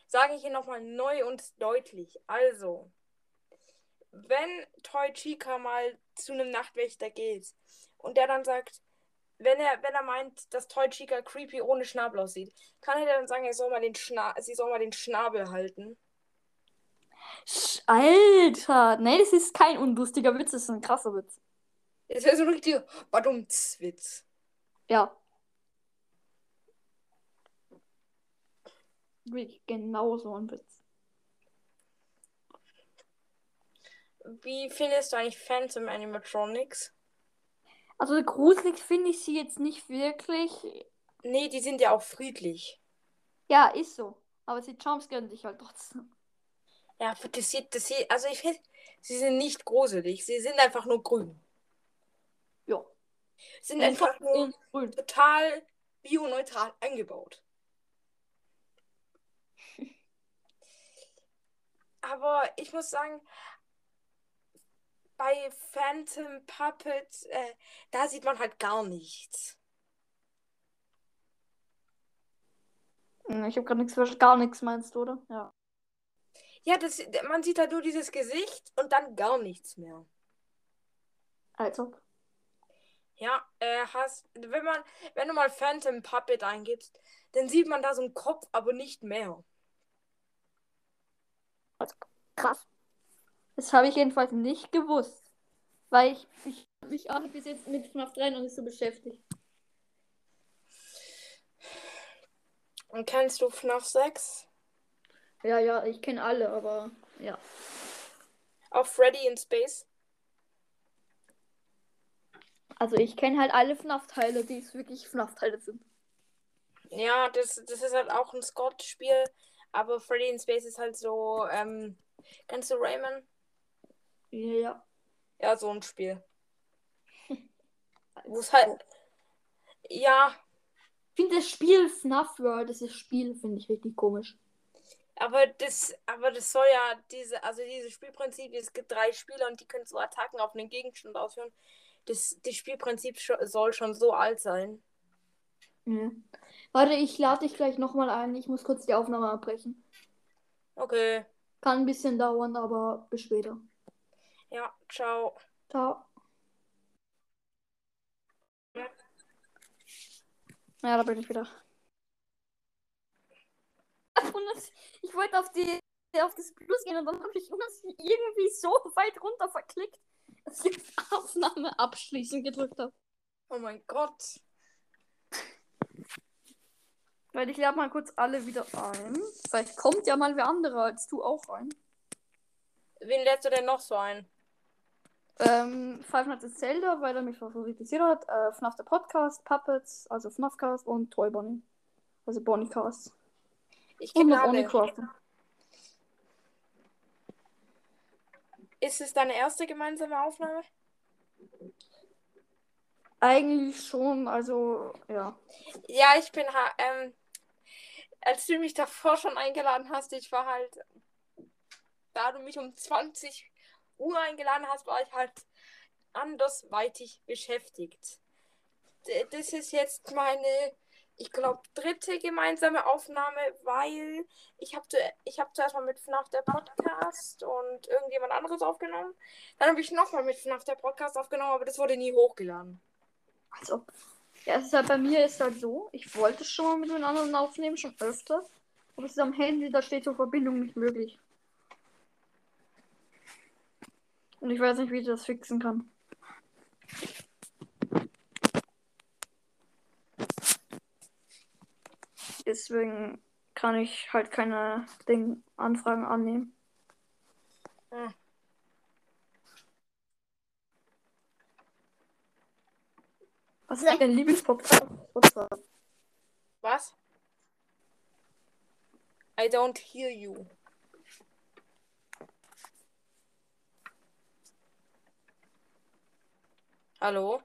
sage ich Ihnen nochmal neu und deutlich. Also, wenn Toy Chica mal zu einem Nachtwächter geht und der dann sagt, wenn er, wenn er meint, dass Toy Chica creepy ohne Schnabel aussieht, kann er dann sagen, er soll mal den Schna sie soll mal den Schnabel halten. Alter! Nee, das ist kein unlustiger Witz, das ist ein krasser Witz. Das wäre so ein richtiger Badumts-Witz. Ja. Wirklich genau so ein Witz. Wie findest du eigentlich Phantom Animatronics? Also gruselig finde ich sie jetzt nicht wirklich. Nee, die sind ja auch friedlich. Ja, ist so. Aber sie jumpscaren dich halt trotzdem. Ja, das sieht, das sieht, also ich finde, sie sind nicht gruselig, sie sind einfach nur grün. Ja. Sind einfach nur in grün. total bioneutral eingebaut. Aber ich muss sagen, bei Phantom Puppet, äh, da sieht man halt gar nichts. Ich habe gerade nichts verstanden. Gar nichts meinst du, oder? Ja. Ja, das, man sieht halt nur dieses Gesicht und dann gar nichts mehr. Also. Ja, äh, hast, wenn man, wenn du mal Phantom Puppet eingibst, dann sieht man da so einen Kopf, aber nicht mehr. Krass. Das habe ich jedenfalls nicht gewusst. Weil ich, ich mich auch bis jetzt mit FNAF 3 noch nicht so beschäftigt. Und kennst du FNAF 6? Ja, ja, ich kenne alle, aber ja. Auch Freddy in Space? Also ich kenne halt alle FNAF-Teile, die es wirklich FNAF-Teile sind. Ja, das, das ist halt auch ein Scott-Spiel, aber Freddy in Space ist halt so, ähm, kennst du Rayman? Ja, ja. Ja, so ein Spiel. (laughs) Wo es halt, ja, Ich finde das Spiel FNAF World, das ist Spiel, finde ich richtig komisch. aber das, aber das soll ja diese, also dieses Spielprinzip, es gibt drei Spieler und die können so Attacken auf einen Gegenstand ausführen. Das, das Spielprinzip soll schon so alt sein. Ja. Warte, ich lade dich gleich nochmal ein. Ich muss kurz die Aufnahme abbrechen. Okay, Kann ein bisschen dauern, aber bis später. ja, ciao. Ciao. Ja, da bin ich wieder. Ich wollte auf die auf das Plus gehen und dann habe ich irgendwie so weit runter verklickt, dass ich Aufnahme abschließen gedrückt habe. Oh mein Gott. Weil ich lade mal kurz alle wieder ein. Vielleicht kommt ja mal wer anderer als du auch rein. Wen lädst du denn noch so ein? Ähm, Five Nights at Zelda, weil er mich favorisiert hat. Äh, FNAF der Podcast, Puppets, also FNAFcast und Toy Bonnie. Also Bonniecast. Ich kenne noch. Onlycraft. Ist es deine erste gemeinsame Aufnahme? Eigentlich schon, also ja. Ja, ich bin ha ähm, als du mich davor schon eingeladen hast, ich war halt, da du mich um 20 Uhr eingeladen hast, war ich halt andersweitig beschäftigt. D- Das ist jetzt meine, ich glaube, dritte gemeinsame Aufnahme, weil ich habe ich hab zuerst mal mit FNAF der Podcast und irgendjemand anderes aufgenommen. Dann habe ich nochmal mit FNAF der Podcast aufgenommen, aber das wurde nie hochgeladen. Also, ja, es ist halt bei mir ist halt so, ich wollte schon mal mit den anderen aufnehmen, schon öfter. Aber es ist am Handy, da steht zur Verbindung nicht möglich. Und ich weiß nicht, wie ich das fixen kann. Deswegen kann ich halt keine Ding Anfragen annehmen. Hm. Was ist dein Lieblingspodcast? Was? I don't hear you. Hallo?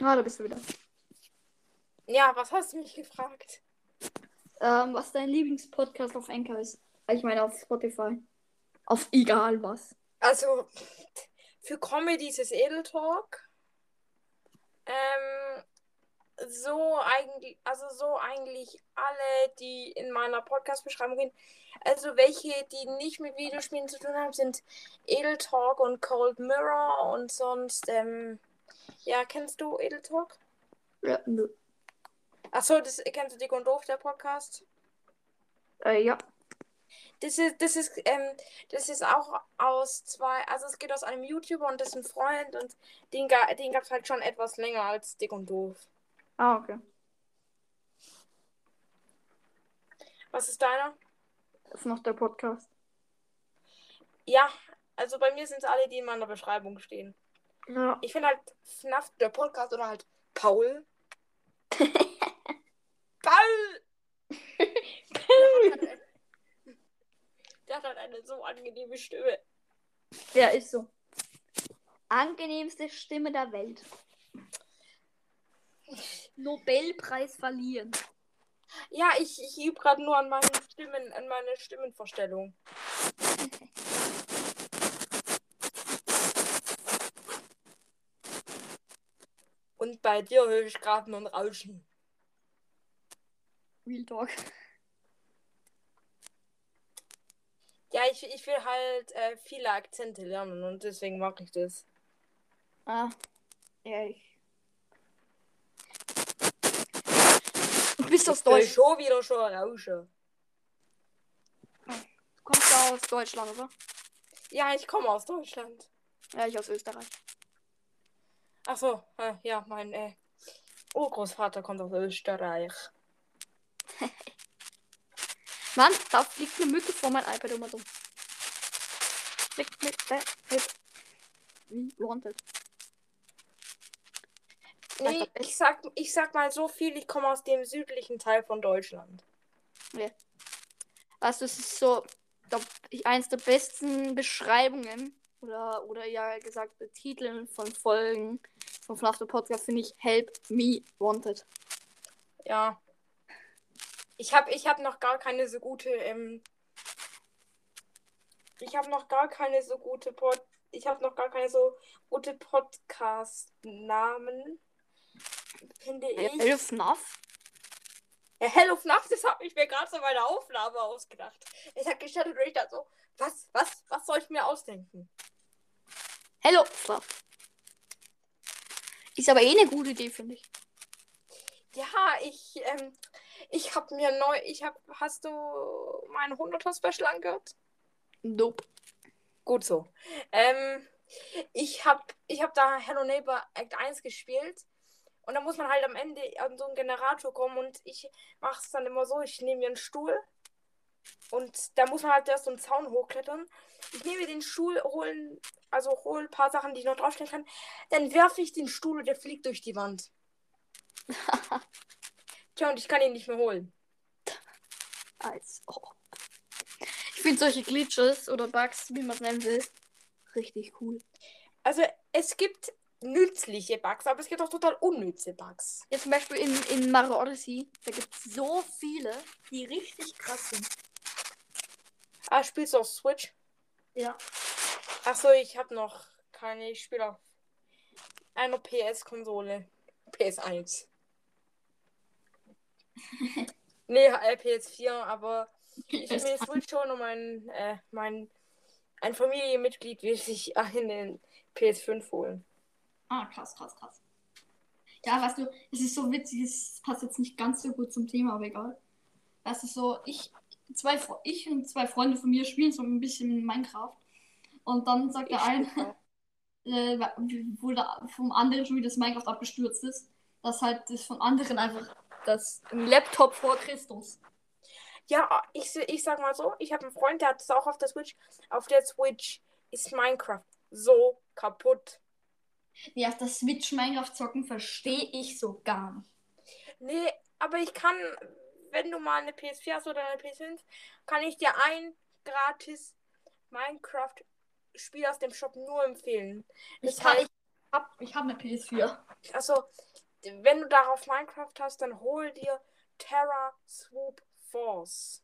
Ah, da bist du wieder. Ja, was hast du mich gefragt? Ähm, was dein Lieblingspodcast auf Anchor ist? Ich meine auf Spotify. Auf egal was. Also, für Comedy ist es Edel Talk. Ähm, so eigentlich, also so eigentlich alle, die in meiner Podcast-Beschreibung gehen. Also welche, die nicht mit Videospielen zu tun haben, sind Edel Talk und Cold Mirror und sonst, ähm, ja, kennst du Edel Talk? Ja, nö. Achso, das kennst du Dick und Doof, der Podcast? Äh, ja. Das ist, das ist, ähm, das ist auch aus zwei, also es geht aus einem YouTuber und dessen Freund und den, ga, den gab es halt schon etwas länger als Dick und Doof. Ah, okay. Was ist deiner? Das ist noch der Podcast. Ja, also bei mir sind es alle, die in meiner Beschreibung stehen. Ja. Ich finde halt FNAF, der Podcast oder halt Paul. (laughs) Paul! Der hat halt eine so angenehme Stimme. Ja, ist so. Angenehmste Stimme der Welt. Nobelpreis verliehen. Ja, ich, ich übe gerade nur an meinen Stimmen, an meine Stimmenvorstellung. Und bei dir höre ich gerade nur ein Rauschen. Real Talk. Ja, ich, ich will halt äh, viele Akzente lernen und deswegen mache ich das. Ah. Ja, ich. Du bist aus Deutsch. schon wieder schon rauschen. Du kommst ja aus Deutschland, oder? Ja, ich komme aus Deutschland. Ja, ich aus Österreich. Ach so, äh, ja, mein äh, Urgroßvater kommt aus Österreich. (laughs) Mann, da fliegt eine Mücke vor mein iPad immer so. Fliegt mit der Hip. Wie wanted. Nee, ich sag, ich sag mal so viel, ich komme aus dem südlichen Teil von Deutschland. Also es ist so eins der besten Beschreibungen oder oder ja gesagt Titeln von Folgen von FNAF the Podcast finde ich Help Me Wanted. Ja. Ich habe ich hab noch gar keine so gute, ähm, ich habe noch gar keine so gute Pod, ich habe noch gar keine so gute Podcast-Namen, finde ich. Help FNAF? Ja, Hello FNAF, das habe ich mir gerade so bei der Aufnahme ausgedacht. Ich habe gestartet und ich dachte so, was, was, was soll ich mir ausdenken? Hello FNAF. Ist aber eh eine gute Idee, finde ich. Ja, ich, ähm, ich habe mir neu, ich habe, hast du mein 100er Special angehört? Nope. Gut so. Ähm, ich habe ich hab da Hello Neighbor Act 1 gespielt. Und da muss man halt am Ende an so einen Generator kommen. Und ich mache es dann immer so: ich nehme mir einen Stuhl, Und da muss man halt erst so einen Zaun hochklettern. Ich nehme den Stuhl, holen, also hol ein paar Sachen, die ich noch draufstellen kann. Dann werfe ich den Stuhl und der fliegt durch die Wand. (laughs) Tja, und ich kann ihn nicht mehr holen. Als ob. Ich finde solche Glitches oder Bugs, wie man es nennen will, richtig cool. Also es gibt nützliche Bugs, aber es gibt auch total unnütze Bugs. Jetzt zum Beispiel in, in Mario Odyssey, da gibt es so viele, die richtig krass sind. Ah, spielst du auf Switch? Ja. Achso, ich habe noch keine. Ich spiele auf einer PS-Konsole. PS1. (laughs) nee, äh, PS4, aber ich will mir Switch schon und mein, äh, mein ein Familienmitglied will sich (laughs) einen PS5 holen. Ah, krass, krass, krass. Ja, weißt du, es ist so witzig, es passt jetzt nicht ganz so gut zum Thema, aber egal. Das ist so, ich, zwei, ich und zwei Freunde von mir spielen so ein bisschen Minecraft. Und dann sagt der eine, (laughs) äh, wo da vom anderen schon wieder das Minecraft abgestürzt ist, dass halt das von anderen einfach das im Laptop vor Christus. Ja, ich, ich sag mal so, ich habe einen Freund, der hat es auch auf der Switch. Auf der Switch ist Minecraft so kaputt. Ja, auf der Switch Minecraft zocken verstehe ich so gar nicht. Nee, aber ich kann, wenn du mal eine PS4 hast oder eine PS5, kann ich dir ein gratis Minecraft-Spiel aus dem Shop nur empfehlen. Ich, kann, ich hab, ich hab eine PS4. Also, wenn du darauf Minecraft hast, dann hol dir Terra Swoop Force.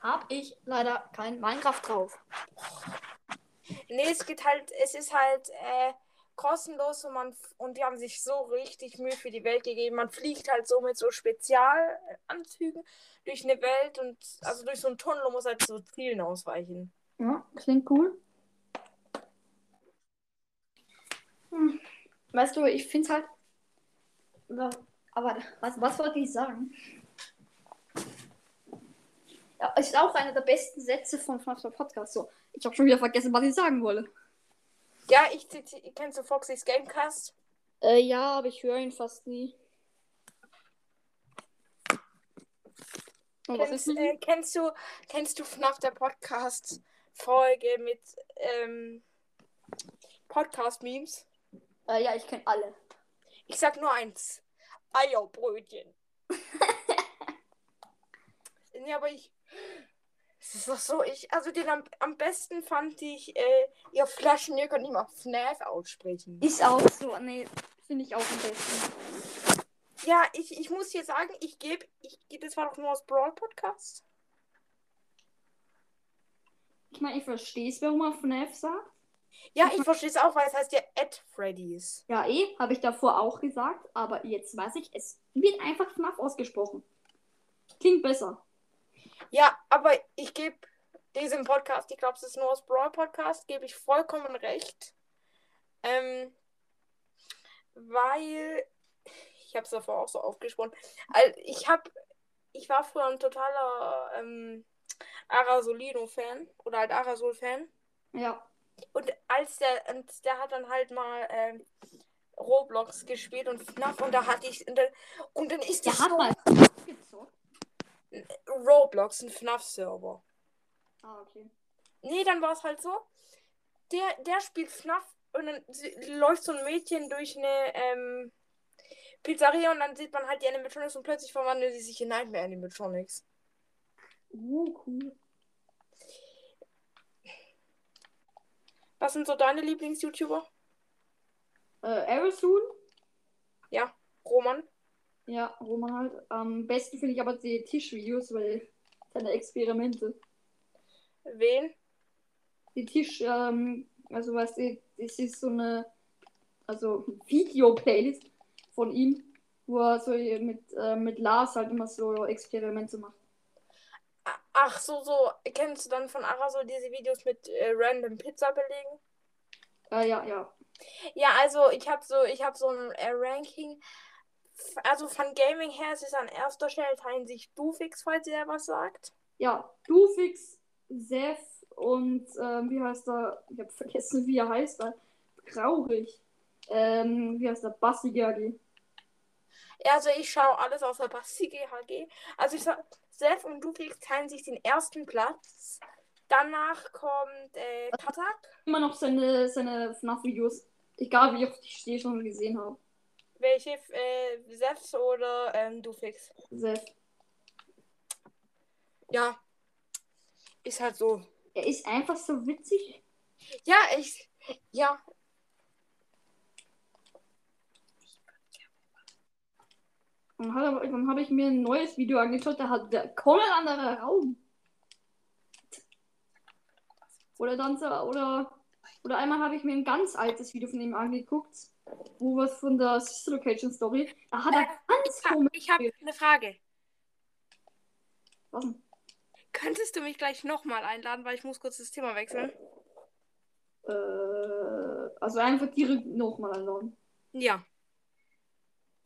Hab ich leider kein Minecraft drauf. Nee, es geht halt, es ist halt äh, kostenlos und man und die haben sich so richtig Mühe für die Welt gegeben. Man fliegt halt so mit so Spezialanzügen durch eine Welt und also durch so einen Tunnel und muss halt so Zielen ausweichen. Ja, klingt cool. Hm. Weißt du, ich finde halt. Ja, Aber was, was wollte ich sagen? Ja, ist auch einer der besten Sätze von FNAF der Podcast. So, ich habe schon wieder vergessen, was ich sagen wollte. Ja, ich kennst du Foxys Gamecast? Äh, ja, aber ich höre ihn fast nie. Ist Kennst, äh, kennst du kennst du FNAF der Podcast Folge mit ähm, Podcast Memes? Äh, ja, ich kenne alle. Ich sag nur eins. Eierbrötchen. (laughs) nee, aber ich. Es ist doch so, ich. Also den am, am besten fand ich, äh, ihr Flaschen, ihr könnt nicht mal FNAF aussprechen. Ist auch so. Nee, finde ich auch am besten. Ja, ich, ich muss hier sagen, ich gebe. Ich, das war doch nur aus Brawl Podcast. Ich meine, ich verstehe es, warum man FNAF sagt. Ja, ich verstehe es auch, weil es heißt ja Ed Freddy's. Ja, eh, habe ich davor auch gesagt, aber jetzt weiß ich, es wird einfach FNAF ausgesprochen. Klingt besser. Ja, aber ich gebe diesem Podcast, ich glaube, es ist nur aus Brawl Podcast, gebe ich vollkommen recht. Ähm, weil ich habe es davor auch so aufgesprochen. Also ich habe, ich war früher ein totaler ähm, Arasolino-Fan oder halt Arasol-Fan. Ja. Und als der, und der hat dann halt mal ähm, Roblox gespielt und FNAF und da hatte ich, und dann, und dann ist Der das hat so mal gezockt. Roblox, ein FNAF-Server. Ah, okay. Nee, dann war es halt so. Der, der spielt FNAF und dann läuft so ein Mädchen durch eine ähm, Pizzeria und dann sieht man halt die Animatronics und plötzlich verwandeln sie sich in Nightmare Animatronics. Uh, cool. Was sind so deine Lieblings-YouTuber? Äh, Aerosoon? Ja, Roman. Ja, Roman halt. Am besten finde ich aber die Tischvideos, weil seine Experimente. Wen? Die Tisch, ähm, also weißt du, das ist so eine, also Video-Playlist von ihm, wo er so mit, äh, mit Lars halt immer so Experimente macht. Ach so, so. Kennst du dann von Ara so diese Videos mit äh, random Pizza belegen? Äh, ja, ja. Ja, also ich habe so, ich habe so ein äh, Ranking. Also von Gaming her ist es an erster Stelle teilen sich Dufix, falls ihr was sagt. Ja, Dufix, Seth und ähm, wie heißt er? Ich habe vergessen, wie er heißt. Er. Traurig. Ähm, wie heißt der? Basti. Ja, also ich schaue alles außer Basti GHG. Also ich sag, Seth und Dupix teilen sich den ersten Platz. Danach kommt äh, Katak. Immer noch seine, seine FNAF-Videos. Egal wie oft ich die schon gesehen habe. Welche? Äh, Seth oder ähm, Dupix? Seth. Ja. Ist halt so. Er ist einfach so witzig. Ja, ich. Ja. Dann, habe ich mir ein neues Video angeschaut, da hat der komplett anderer Raum. Oder dann so, oder, oder einmal habe ich mir ein ganz altes Video von ihm angeguckt, wo was von der Sister Location Story. Da hat er ganz komisch. Ich habe eine Frage. Was denn? Könntest du mich gleich nochmal einladen, weil ich muss kurz das Thema wechseln? Äh, also einfach direkt nochmal einladen. Ja.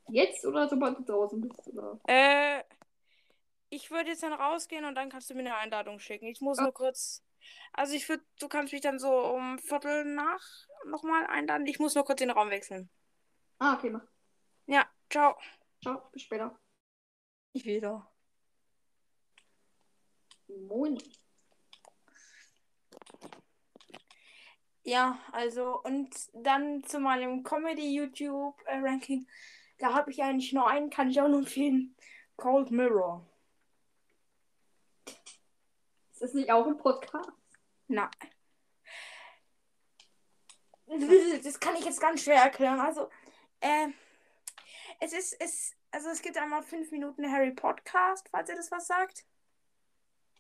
Jetzt oder sobald du draußen bist? Oder? Äh, ich würde jetzt dann rausgehen und dann kannst du mir eine Einladung schicken. Ich muss Ja. nur kurz. Also ich würde, du kannst mich dann so um Viertel nach nochmal einladen. Ich muss nur kurz den Raum wechseln. Ah, okay, mach. Ja, ciao. Ciao, bis später. Ich wieder. Moin. Ja, also und dann zu meinem Comedy-YouTube-Ranking. Da habe ich eigentlich nur einen, kann ich auch nur empfehlen. Cold Mirror. Ist das nicht auch ein Podcast? Na. Das kann ich jetzt ganz schwer erklären. Also, äh, es ist, es, also es gibt einmal 5 Minuten Harry Podcast, falls ihr das was sagt.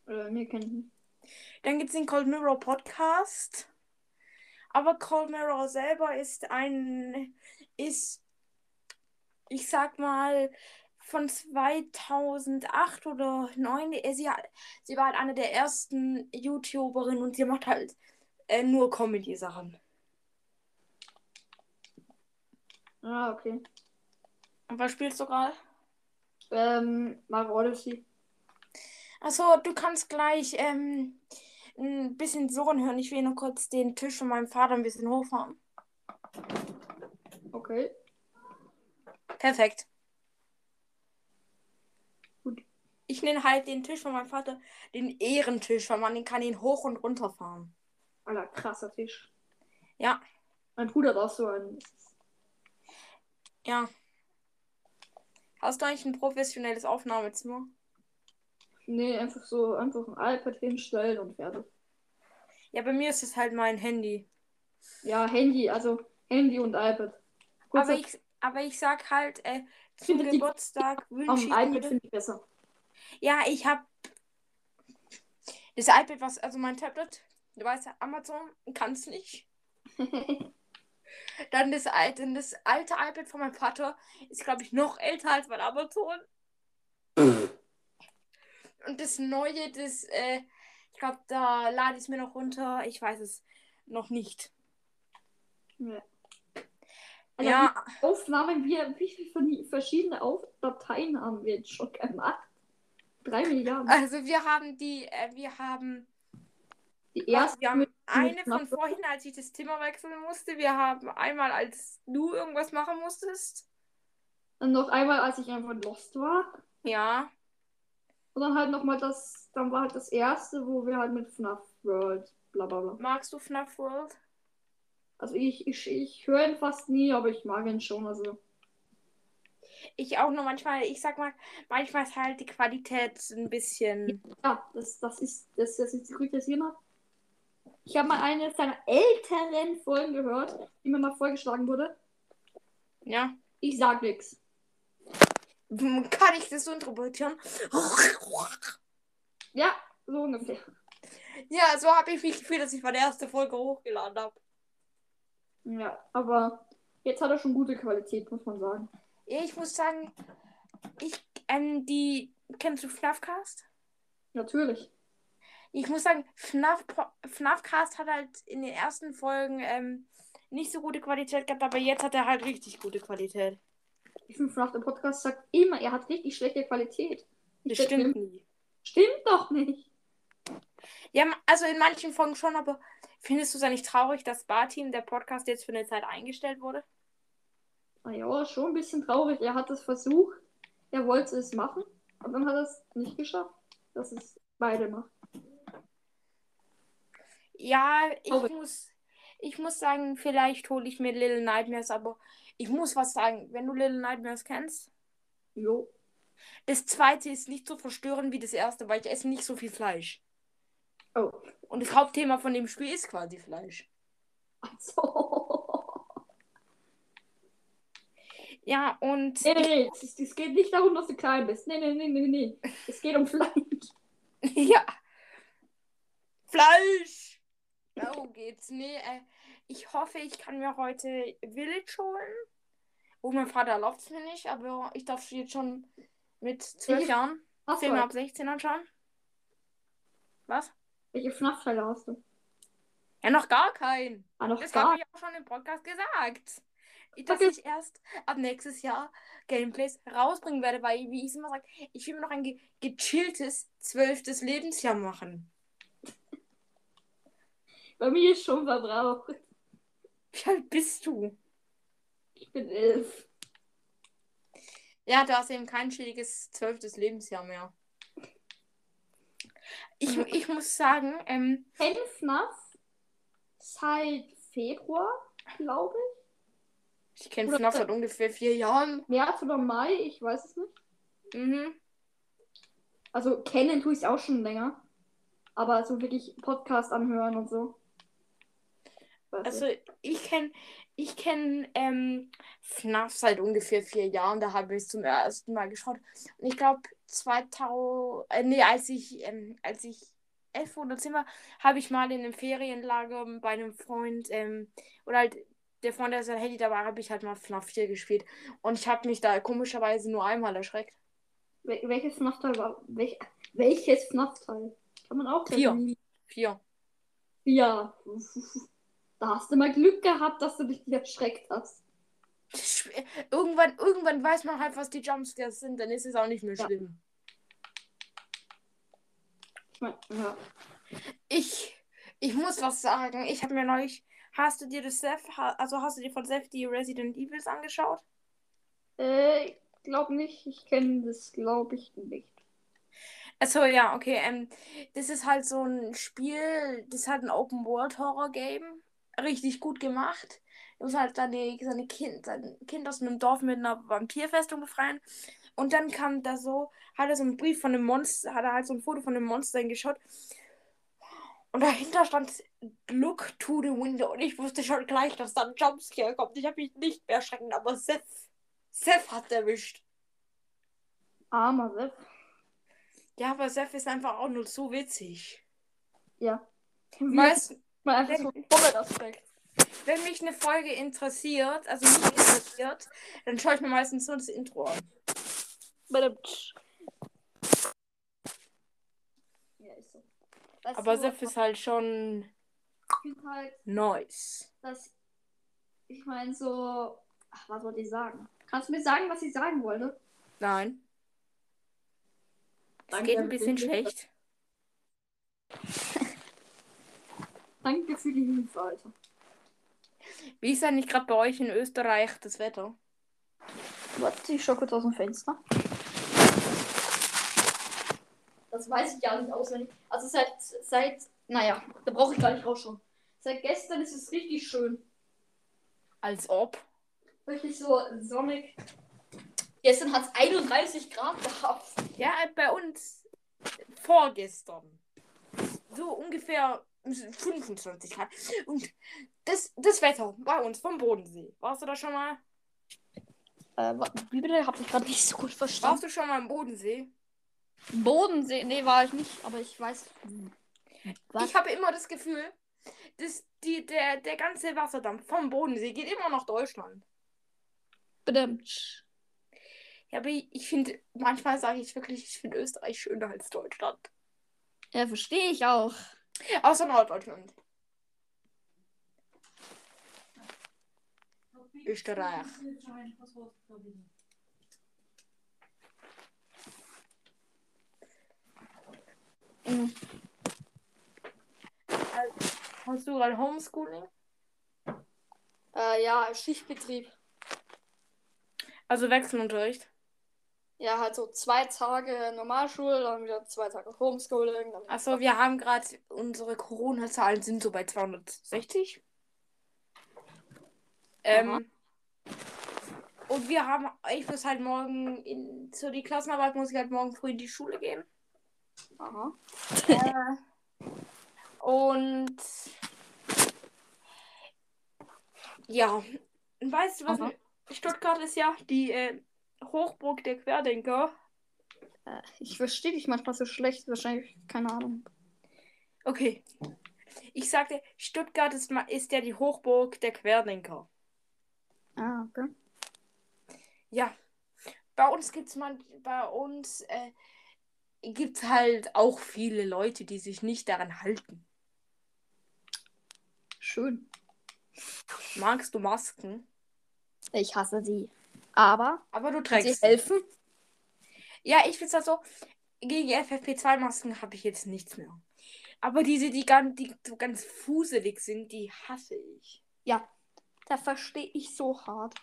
Äh, mir kennt nicht. Dann gibt es den Cold Mirror Podcast. Aber Cold Mirror selber ist ein, ist, ich sag mal, von 2008 oder 2009. äh, Sie, hat- sie war halt eine der ersten YouTuberinnen und sie macht halt äh, nur Comedy-Sachen. Ah, okay. Und was spielst du gerade? Ähm, Mario Odyssey. Achso, du kannst gleich ähm, ein bisschen Surren hören. Ich will nur kurz den Tisch von meinem Vater ein bisschen hochfahren. Okay. Perfekt. Gut. Ich nenne halt den Tisch von meinem Vater den Ehrentisch, weil man den kann ihn hoch und runter fahren. Alter, krasser Tisch. Ja. Mein Bruder hat auch so einen. Ja. Hast du eigentlich ein professionelles Aufnahmezimmer? Nee, einfach so, einfach ein iPad hinstellen und fertig. Ja, bei mir ist es halt mein Handy. Ja, Handy, also Handy und iPad. Kurz Aber ich, aber ich sag halt, äh, zum Geburtstag am wünsche ich iPad mir. finde ich besser. Ja, ich hab das iPad, was, also mein Tablet, du weißt ja, Amazon kann's nicht. (laughs) Dann das alte, das alte iPad von meinem Vater ist, glaube ich, noch älter als mein Amazon. (laughs) Und das neue, das, äh, ich glaube, da lade ich es mir noch runter. Ich weiß es noch nicht. Ja. Ja, wie Aufnahmen, wir, wie viele verschiedene Dateien haben wir jetzt schon gemacht? Drei Milliarden. also wir haben die, äh, wir haben, Die erste wir haben eine von vorhin, als ich das Thema wechseln musste. Wir haben einmal, als du irgendwas machen musstest. Dann noch einmal, als ich einfach lost war. Ja. Und dann halt nochmal das, dann war halt das erste, wo wir halt mit FNAF World, bla bla bla. Magst du FNAF World? Also ich, ich, ich höre ihn fast nie, aber ich mag ihn schon. Also Ich auch nur manchmal, ich sag mal, manchmal ist halt die Qualität ein bisschen. ja, das, das ist, das, das ist kritisieren hat. Ich habe mal eine seiner älteren Folgen gehört, die mir mal vorgeschlagen wurde. Ja. Ich sag nix. Kann ich das so interpretieren? (laughs) Ja, so ungefähr. Ja, so habe ich mich gefühlt, dass ich meine erste Folge hochgeladen habe. Ja, aber jetzt hat er schon gute Qualität, muss man sagen. Ich muss sagen, ich, ähm, die, kennst du FNAFcast? Natürlich. Ich muss sagen, FNAF, FNAFcast hat halt in den ersten Folgen ähm, nicht so gute Qualität gehabt, aber jetzt hat er halt richtig gute Qualität. Ich finde, FNAF der Podcast sagt immer, er hat richtig schlechte Qualität. Das stimmt nie. Stimmt doch nicht. Ja, also in manchen Folgen schon, aber findest du es ja nicht traurig, dass Barteam, der Podcast, jetzt für eine Zeit eingestellt wurde? Naja, schon ein bisschen traurig. Er hat es versucht. Er wollte es machen. Aber dann hat er es nicht geschafft. Dass es beide macht. Ja, ich Traurig. muss, ich muss sagen, vielleicht hole ich mir Little Nightmares, aber ich muss was sagen. Wenn du Little Nightmares kennst, Jo. das zweite ist nicht so verstörend wie das erste, weil ich esse nicht so viel Fleisch. Oh. Und das Hauptthema von dem Spiel ist quasi Fleisch. Also. Ja, und Nee, nee, nee. Es, es geht nicht darum, dass du klein bist. Nee, nee, nee, nee, nee. Es geht um Fleisch. (laughs) ja. Fleisch! Darum geht's. Nee, äh, ich hoffe, ich kann mir heute Village holen. Oh, mein Vater erlaubt es mir nicht, aber ich darf jetzt schon mit zwölf Welche- Jahren Filme ab 16 anschauen. Was? Welche FNAF-Teile hast du? Ja, noch gar keinen. Ah, noch Das habe ich auch schon im Podcast gesagt. Dass Okay. ich erst ab nächstes Jahr Gameplays rausbringen werde, weil, wie ich es immer sage, ich will mir noch ein ge gechilltes zwölftes Lebensjahr machen. Bei mir ist schon verbraucht. Wie alt bist du? Ich bin elf. Ja, du hast eben kein chilliges zwölftes Lebensjahr mehr. Ich, (laughs) ich muss sagen, ähm, FNAF seit Februar, glaube ich. Ich kenne FNAF seit ungefähr vier Jahren. März oder Mai, ich weiß es nicht. Mhm. Also kennen tue ich es auch schon länger. Aber so wirklich Podcast anhören und so. Weiß Also ich. ich kenne ich kenn, ähm, FNAF seit ungefähr vier Jahren. Da habe ich es zum ersten Mal geschaut. Und ich glaube 2000, äh, nee, als ich, ähm, als ich elf oder zehn war, habe ich mal in einem Ferienlager bei einem Freund, ähm, oder halt der Freund, der sein Handy dabei, habe ich halt mal FNAF 4 gespielt. Und ich habe mich da komischerweise nur einmal erschreckt. Wel welches FNAF-Teil war? Welch welches FNAF-Teil? Kann man auch Vier. definieren. Vier. Ja. Da hast du mal Glück gehabt, dass du dich nicht erschreckt hast. Irgendwann, irgendwann weiß man halt, was die Jumpscares sind, dann ist es auch nicht mehr Ja. schlimm. Ich mein, ja. Ich, ich muss was sagen. Ich habe mir neulich. Hast du dir das Seth, also hast du dir von Seth die Resident Evils angeschaut? Äh, ich glaube nicht. Ich kenne das, glaube ich, nicht. Achso, ja, okay. Ähm, das ist halt so ein Spiel, das halt ein Open World Horror Game. Richtig gut gemacht. Du musst halt seine, seine kind, sein Kind aus einem Dorf mit einer Vampirfestung befreien. Und dann kam da so, hat er so einen Brief von einem Monster, hat er halt so ein Foto von einem Monster hingeschaut. Und dahinter stand Look to the window. Und ich wusste schon gleich, dass da ein Jumpscare kommt. Ich habe mich nicht mehr erschrecken, aber Seth, Seth hat erwischt. Armer Sepp. Ja, aber Seth ist einfach auch nur so witzig. Ja. Weißt, Mal einfach so Vorwärtsaspekt. wenn mich eine Folge interessiert, also nicht interessiert, dann schaue ich mir meistens nur das Intro an. Badumtsch. Ja, ist so. Weißt Aber Seth ist halt schon halt, nice. dass ich meine so, ach, was wollte ich sagen? Kannst du mir sagen, was ich sagen wollte? Nein. Es Danke, geht ein bisschen schlecht. (laughs) Danke für die Hilfe, Alter. Wie ist eigentlich gerade bei euch in Österreich das Wetter? Warte, ich schau kurz aus dem Fenster. Das weiß ich ja nicht auswendig. Also seit, seit, naja, da brauche ich gar nicht rausschauen. Seit gestern ist es richtig schön. Als ob. Richtig so sonnig. Gestern hat es 31 Grad gehabt. Ja, bei uns vorgestern. So ungefähr 25 Grad. Und das, das Wetter bei uns vom Bodensee. Warst du da schon mal? Äh, wie bitte? Hab ich gerade nicht so gut verstanden. Warst du schon mal am Bodensee? Bodensee? Nee, war ich nicht, aber ich weiß. Was? Ich habe immer das Gefühl, dass die, der, der ganze Wasserdampf vom Bodensee geht immer nach Deutschland. Bedimmt. Ja, aber ich, ich finde, manchmal sage ich wirklich, ich finde Österreich schöner als Deutschland. Ja, verstehe ich auch. Außer Norddeutschland. Österreich. Mhm. Hast du gerade Homeschooling? Äh, ja, Schichtbetrieb. Also Wechselunterricht. Ja, halt so zwei Tage Normalschule, dann wieder zwei Tage Homeschooling. Achso, wir haben gerade unsere Corona-Zahlen sind so bei 260. Ähm, und wir haben, ich muss halt morgen in, zu die Klassenarbeit muss ich halt morgen früh in die Schule gehen. Aha. Äh, und ja, weißt du was? Aha. Stuttgart ist ja die äh, Hochburg der Querdenker. Äh, Ich verstehe dich manchmal so schlecht, wahrscheinlich, keine Ahnung. Okay. Ich sagte, Stuttgart ist, ist ja die Hochburg der Querdenker. Ah, okay. Ja. Bei uns gibt's man, bei uns äh, gibt's halt auch viele Leute, die sich nicht daran halten. Schön. Magst du Masken? Ich hasse sie. Aber Aber du sie trägst. helfen. Ja, ich find's halt so, gegen FFP2-Masken habe ich jetzt nichts mehr. Aber diese, die, ganz, die so ganz fuselig sind, die hasse ich. Ja, da verstehe ich so hart.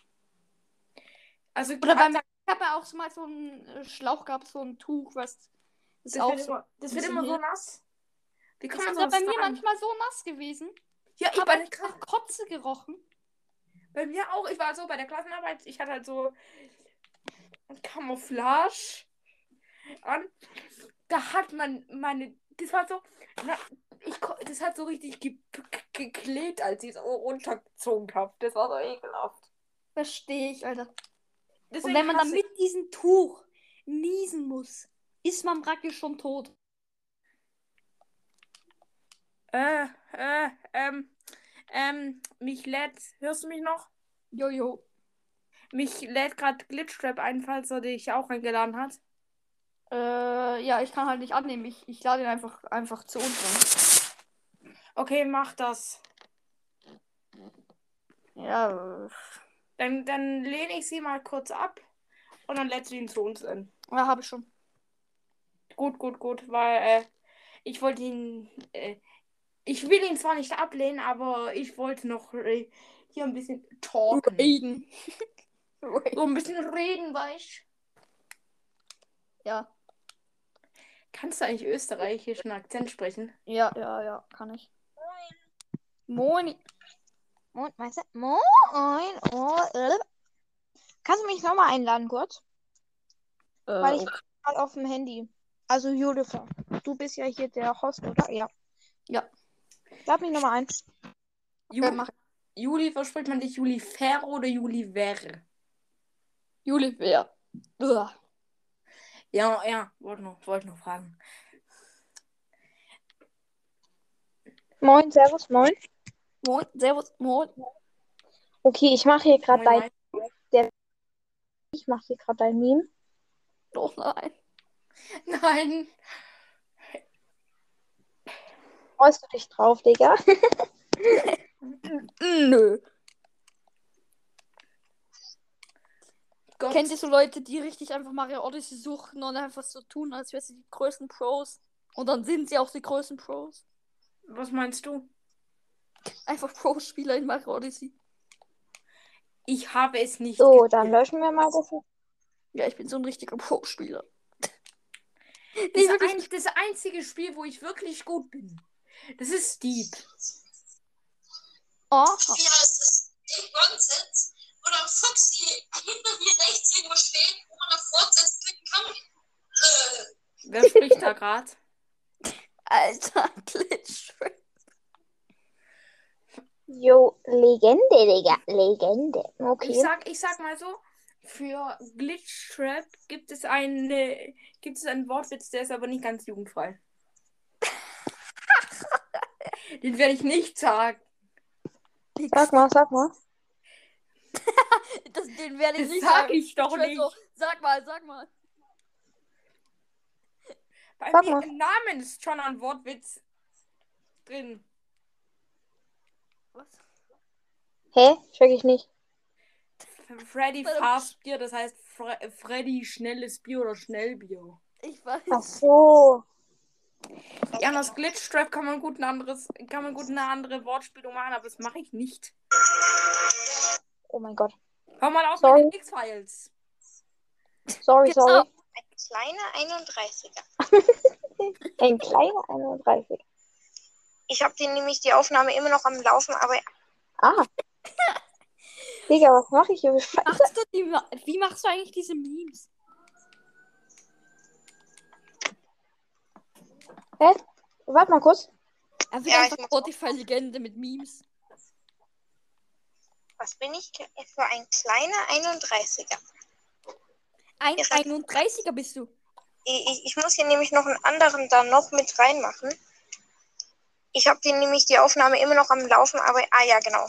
Also, Oder beim, ich habe ja auch mal so einen äh, Schlauch gehabt, so ein Tuch, was ist das auch wird, so. immer, das wird immer so nass. Wie kann Ist das sowas bei mir manchmal so nass gewesen? Ja, ich habe der Kla- Kotze gerochen. bei mir auch. Ich war so bei der Klassenarbeit. Ich hatte halt so Camouflage an. Da hat man meine. Das war so. Na, ich, das hat so richtig ge geklebt, als ich es runtergezogen habe. Das war so ekelhaft. Verstehe ich, Alter. Und Deswegen wenn man dann mit diesem Tuch niesen muss, ist man praktisch schon tot. Äh, äh, ähm, ähm, mich lädt. Hörst du mich noch? Jojo. Mich lädt gerade Glitchtrap ein, falls er dich auch eingeladen hat. Äh, ja, ich kann halt nicht annehmen. Ich, ich lade ihn einfach, einfach zu uns Okay, mach das. Ja, Dann, dann lehne ich sie mal kurz ab und dann lädst du ihn zu uns ein. ja habe ich schon. Gut, gut, gut, weil äh, ich wollte ihn. Äh, ich will ihn zwar nicht ablehnen, aber ich wollte noch äh, hier ein bisschen talken. Aiden. (laughs) So ein bisschen reden, weißt ja, Kannst du eigentlich österreichischen Akzent sprechen? ja, ja, ja, kann ich. Moin. Moin, du? Moin. Oh, äh. Kannst du mich nochmal einladen kurz? Äh, Weil ich okay. gerade auf dem Handy. Also Julifer. Du bist ja hier der Host, oder? Ja. Ja. Lad mich nochmal ein. Ju Äh, mach- Juli, verspricht man dich Juli Fer oder Juli Ver? Juli, wer? Uah. Ja, ja, wollte noch, wollte noch fragen. Moin, Servus, moin. Moin, servus, moin. Okay, ich mache hier gerade dein. Ich mache hier gerade dein Meme. Oh nein. (laughs) Nein. Freust du dich drauf, Digga? (laughs) Nö. Gott. Kennt ihr so Leute, die richtig einfach Mario Odyssey suchen und einfach so tun, als wären sie die größten Pros? Und dann sind sie auch die größten Pros. Was meinst du? Einfach Pro-Spieler in Mario Odyssey. Ich habe es nicht. So, gespielt. dann löschen wir mal das. Ja, ich bin so ein richtiger Pro-Spieler. Das, Nee, ist ein, das einzige Spiel, wo ich wirklich gut bin. Das ist Steep. Oh, Wie heißt es? Dave Nonsense, wo der Fuchsi hinter mir rechts irgendwo steht, wo man auf Fortsetz klicken kann. Äh, Wer spricht da gerade? (laughs) Alter, Glitch. Jo, Legende, Digga. Legende. Okay. Ich sag, ich sag mal so, für Glitchtrap gibt es eine, gibt es einen Wortwitz, der ist aber nicht ganz jugendfrei. (laughs) Den werde ich nicht sagen. Sag mal, sag mal. (laughs) Das, den werde ich Das nicht sag sagen. ich doch werd nicht. So, sag mal, sag mal. Bei Sag mir mal. im Namen ist schon ein Wortwitz drin. Was? Hä? Check ich nicht. Freddy. Fast Bier, das heißt Fre Freddy schnelles Bier oder Schnellbier. Ich weiß. Ach so. Ja, und aus Glitchtrap kann man gut ein anderes, kann man gut eine andere Wortspielung machen, aber das mache ich nicht. Oh mein Gott. Hör mal auf Sorry. mit den X-Files. Sorry, Genau. sorry. Ein kleiner 31er. (laughs) Ein kleiner 31. Ich habe den nämlich die Aufnahme immer noch am Laufen, aber Ah. (laughs) Digga, was mache ich hier? Machst du die, wie machst du eigentlich diese Memes? Hä? Warte mal kurz. Er wird Ja, ich einfach Spotify-Legende mit Memes. was bin ich für ein kleiner 31er? Ein Ihr seid- 31er bist du. Ich, ich- ich muss hier nämlich noch einen anderen da noch mit reinmachen. Ich habe den nämlich die Aufnahme immer noch am Laufen, aber ah ja, genau.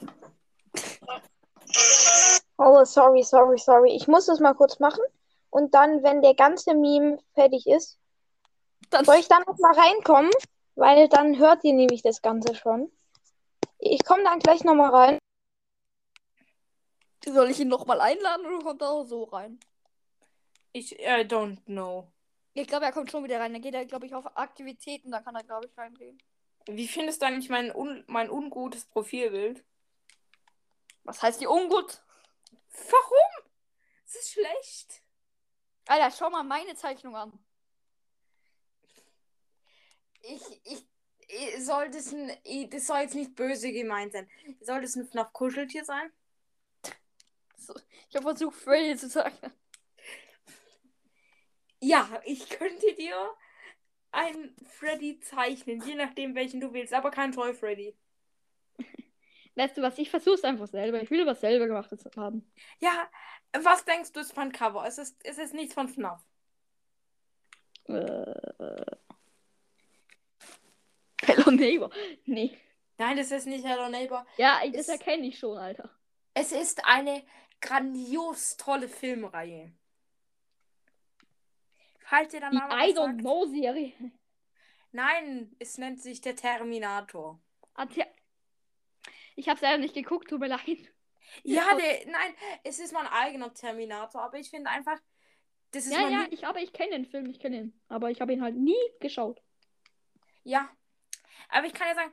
(laughs) Oh, sorry, sorry, sorry. Ich muss das mal kurz machen. Und dann, wenn der ganze Meme fertig ist, Dann soll ich dann noch mal reinkommen? Weil dann hört ihr nämlich das Ganze schon. Ich komme dann gleich noch mal rein. soll ich ihn nochmal einladen oder kommt er auch so rein? Ich I don't know. Ich glaube, er kommt schon wieder rein. Dann geht er, glaube ich, auf Aktivitäten. Da kann er, glaube ich, reingehen. Wie findest du eigentlich mein, un mein ungutes Profilbild? Was heißt die ungut? Warum? Es ist schlecht. Alter, schau mal meine Zeichnung an. Ich, ich, ich soll das ein, das soll jetzt nicht böse gemeint sein. Soll das ein FNAF Kuscheltier sein? Ich habe versucht, Freddy zu sagen. Ja, ich könnte dir einen Freddy zeichnen, je nachdem welchen du willst, aber kein Toy Freddy. Weißt du was? Ich versuche es einfach selber. Ich will was selber gemachtes haben. Ja, was denkst du ist von Cover? Es ist, es ist nichts von FNAF. Äh. Hello Neighbor. Nee. Nein, das ist nicht Hello Neighbor. Ja, das Es- erkenne ich schon, Alter. Es ist eine grandios tolle Filmreihe. Falls ihr dann Die mal I don't sagt. know Serie. Nein, es nennt sich der Terminator. Hat ja- Ich habe leider nicht geguckt, tut mir leid. Ja, der, nein, es ist mein eigener Terminator, aber ich finde einfach, das ist Ja, mein ja, ich, aber ich kenne den Film, ich kenne ihn. Aber ich habe ihn halt nie geschaut. ja. Aber ich kann ja sagen,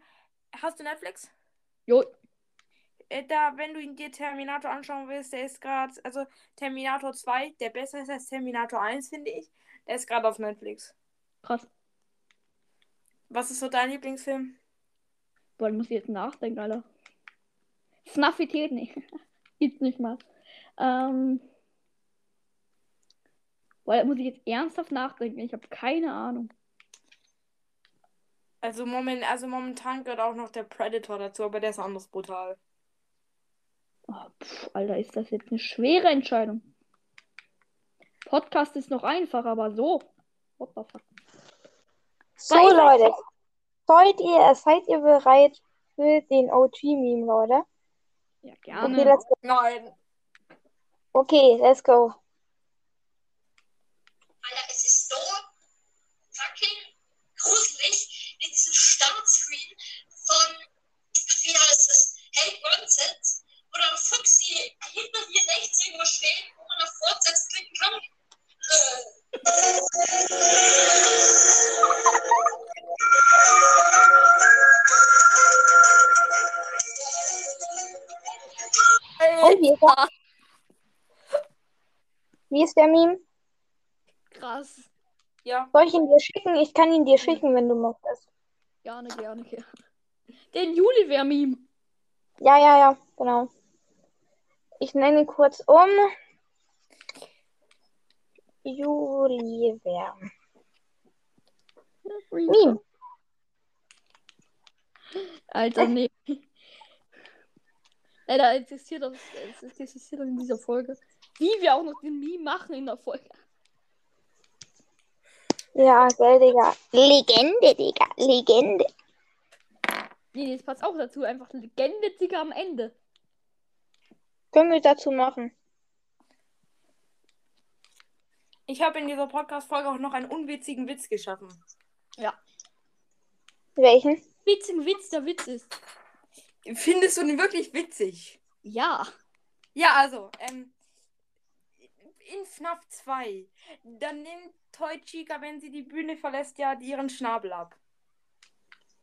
hast du Netflix? Jo, Äh, Da, wenn du ihn dir Terminator anschauen willst, der ist gerade, also Terminator 2, der besser ist als Terminator 1, finde ich. Der ist gerade auf Netflix. krass. Was ist so dein Lieblingsfilm? Boah, ich muss jetzt nachdenken, Alter. Snaffität, nee. (laughs) Gibt's nicht mal. Ähm. Da muss ich jetzt ernsthaft nachdenken. Ich habe keine Ahnung. Also, moment, also momentan gehört auch noch der Predator dazu, aber der ist anders brutal. Oh, pff, Alter, ist das jetzt eine schwere Entscheidung. Podcast ist noch einfach, aber so. What the fuck? So. Leute. Seid ihr, seid ihr bereit für den OG-Meme, Leute? Ja, Okay, gerne. let's go. Nein. Okay, let's go. Alter, es ist so fucking gruselig mit diesem Startscreen von, wie heißt es, Hey Nonsense, wo dann Fuchsi hinter dir rechts irgendwo steht, wo man auf Fortsetzen klicken kann. Äh, Und wie ist, der, wie ist der Meme? Krass. Ja. Soll ich ihn dir schicken? Ich kann ihn dir schicken, wenn du möchtest. Gerne, gerne, gerne. Den Juliver-Meme. Ja, ja, ja, genau. Ich nenne ihn kurz um. Juliver. Meme. Alter, nee. Existiert das, es existiert in dieser Folge. Wie wir auch noch den Meme machen in der Folge. Ja, gell, Digga. Legende, Digga. Legende. Nee, das passt auch dazu. Einfach Legende Digga am Ende. Können wir dazu machen. Ich habe in dieser Podcast-Folge auch noch einen unwitzigen Witz geschaffen. Welchen? Witzigen Witz, der Witz ist. Findest du den wirklich witzig? Ja. Ja, also, ähm, in FNAF 2, dann nimmt Toy Chica, wenn sie die Bühne verlässt, ja ihren Schnabel ab.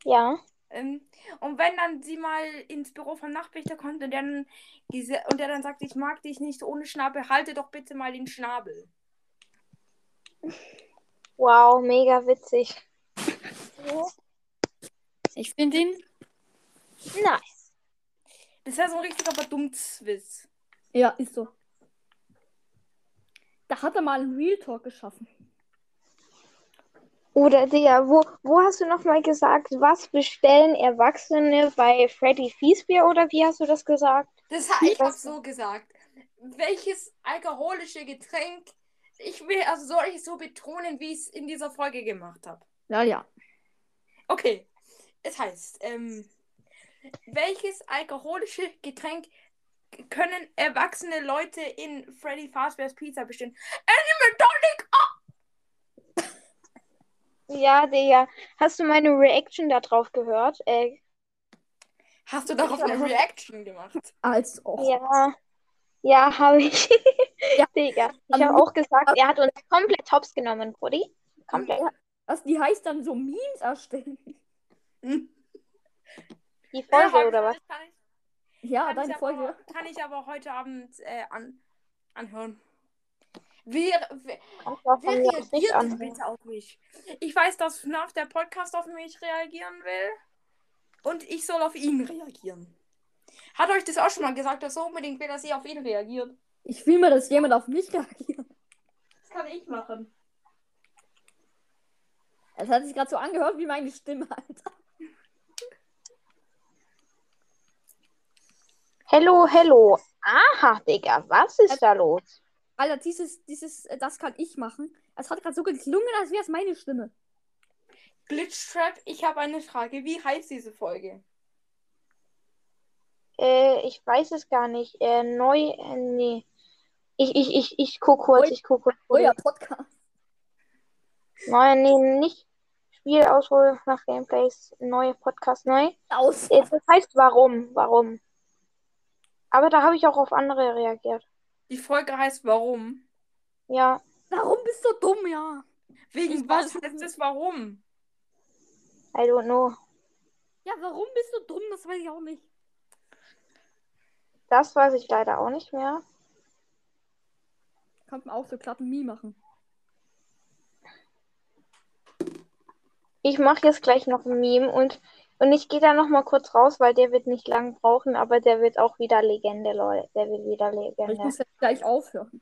Ja. Ähm, und wenn dann sie mal ins Büro vom Nachtwächter kommt und der dann, diese, und der dann sagt, ich mag dich nicht ohne Schnabel, halte doch bitte mal den Schnabel. Wow, mega witzig. Ich finde ihn. Nice. Das wäre so ein richtiger Badumzwiss. Ja, ist so. Da hat er mal einen Real Talk geschaffen. Oder Digga, wo, wo hast du nochmal gesagt, was bestellen Erwachsene bei Freddy Fazbear oder wie hast du das gesagt? Das ha ich habe so gesagt. Welches alkoholische Getränk ich will, also soll ich es so betonen, wie ich es in dieser Folge gemacht habe? Ja, ja. Okay. Es heißt, ähm, welches alkoholische Getränk können erwachsene Leute in Freddy Fazbear's Pizza bestellen? Animal Tonic! Ah! Ja, Digga. Hast du meine Reaction da drauf gehört? Äh, Hast du darauf eine Reaction gemacht? Als auch. ja. Ja, habe ich. (laughs) Ja. Digga. Ich habe auch gesagt, er hat uns komplett hops genommen, Brudi. Komplett. Was die heißt dann so Memes erstellen. Die Ja, Folge ich- oder was? Kann ich, Ja, kann deine ich Folge. Aber, kann ich aber heute Abend äh, an, anhören. Wer, wer, wer reagiert bitte auf mich? Ich weiß, dass FNAF der Podcast auf mich reagieren will. Und ich soll auf ihn reagieren. Hat euch das auch schon mal gesagt, dass so unbedingt will, dass ihr auf ihn reagiert? Ich will mir, dass jemand auf mich reagiert. Das kann ich machen. Es hat sich gerade so angehört wie meine Stimme, Alter. Hello, hello. Aha, Digga, was ist da los? Alter, dieses, dieses, äh, das kann ich machen. Es hat gerade so geklungen, als wäre es meine Stimme. Glitchtrap, ich habe eine Frage. Wie heißt diese Folge? Äh, ich weiß es gar nicht. Äh, neu, äh, nee. Ich, ich, ich, ich guck kurz, ich guck kurz. Ja, Podcast. Neu, nee, nicht Spielauswahl nach Gameplays, neue Podcast neu. Aus. Äh, Das heißt warum, warum. Aber da habe ich auch auf andere reagiert. Die Folge heißt Warum? Ja, Warum bist du dumm, ja? Wegen Ich was weiß heißt es Warum? I don't know. Ja, warum bist du dumm? Das weiß ich auch nicht. Das weiß ich leider auch nicht mehr. Kann man auch so glatten Mie machen. Ich mache jetzt gleich noch ein Meme und, und ich gehe da noch mal kurz raus, weil der wird nicht lang brauchen, aber der wird auch wieder Legende, Leute. Der wird wieder Aber Ich Legende. muss jetzt gleich aufhören.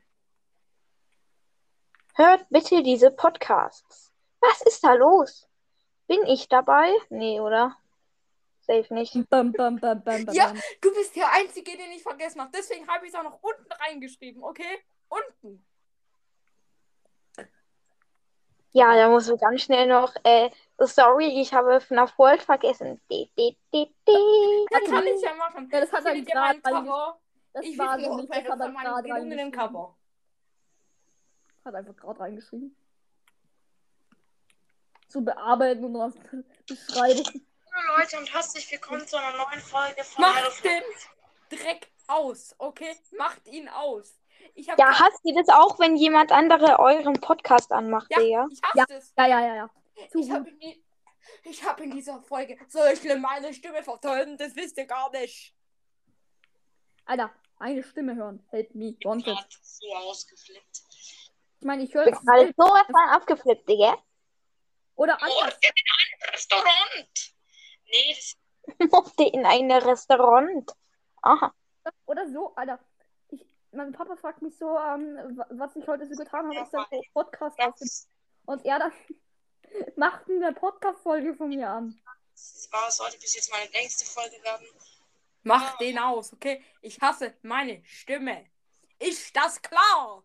Hört bitte diese Podcasts. Was ist da los? Bin ich dabei? Nee, oder? Safe nicht. Bam, bam, bam. Ja. Du bist der Einzige, den ich vergessen habe. Deswegen habe ich es auch noch unten reingeschrieben, okay? Unten. Ja, da muss ich ganz schnell noch. Äh, sorry, ich habe FNAF World vergessen. De, de, de, de. Das kann ich ja machen. Ja, das hat er gerade Cover? Das Ich war so nicht. Das hat er gerade reingeschrieben. Cover. Hat einfach gerade reingeschrieben. Zu bearbeiten und was (laughs) Beschreibung. Hallo Leute und herzlich willkommen zu einer neuen Folge von Macht den Dreck aus, okay? Macht ihn aus. Ich hab Ja, hasst ihr das auch, wenn jemand andere euren Podcast anmacht, Ja. Digga? Ich hasse Ja. es. Ja, ja, ja, ja. Ich habe in, die- ich hab in dieser Folge so schlimm meine Stimme vertönt, das wisst ihr gar nicht. Alter, eine Stimme hören. Help me. Wanted. gerade so ausgeflippt. Ich meine, ich höre Ich bin halt sowas von abgeflippt, Digga. Oder Oh, anders. ich bin in einem Restaurant. Nee, das (laughs) Mochte in ein Restaurant. Aha. Oder so, Alter. Mein Papa fragt mich so, ähm, wa- was ich heute so getan habe. Ich sage, oh, Podcast aufgenommen. Und er dann (laughs) macht eine Podcast-Folge von mir an. das war, sollte bis jetzt meine längste Folge werden. Mach den aus, okay? Ich hasse meine Stimme. Ist das klar?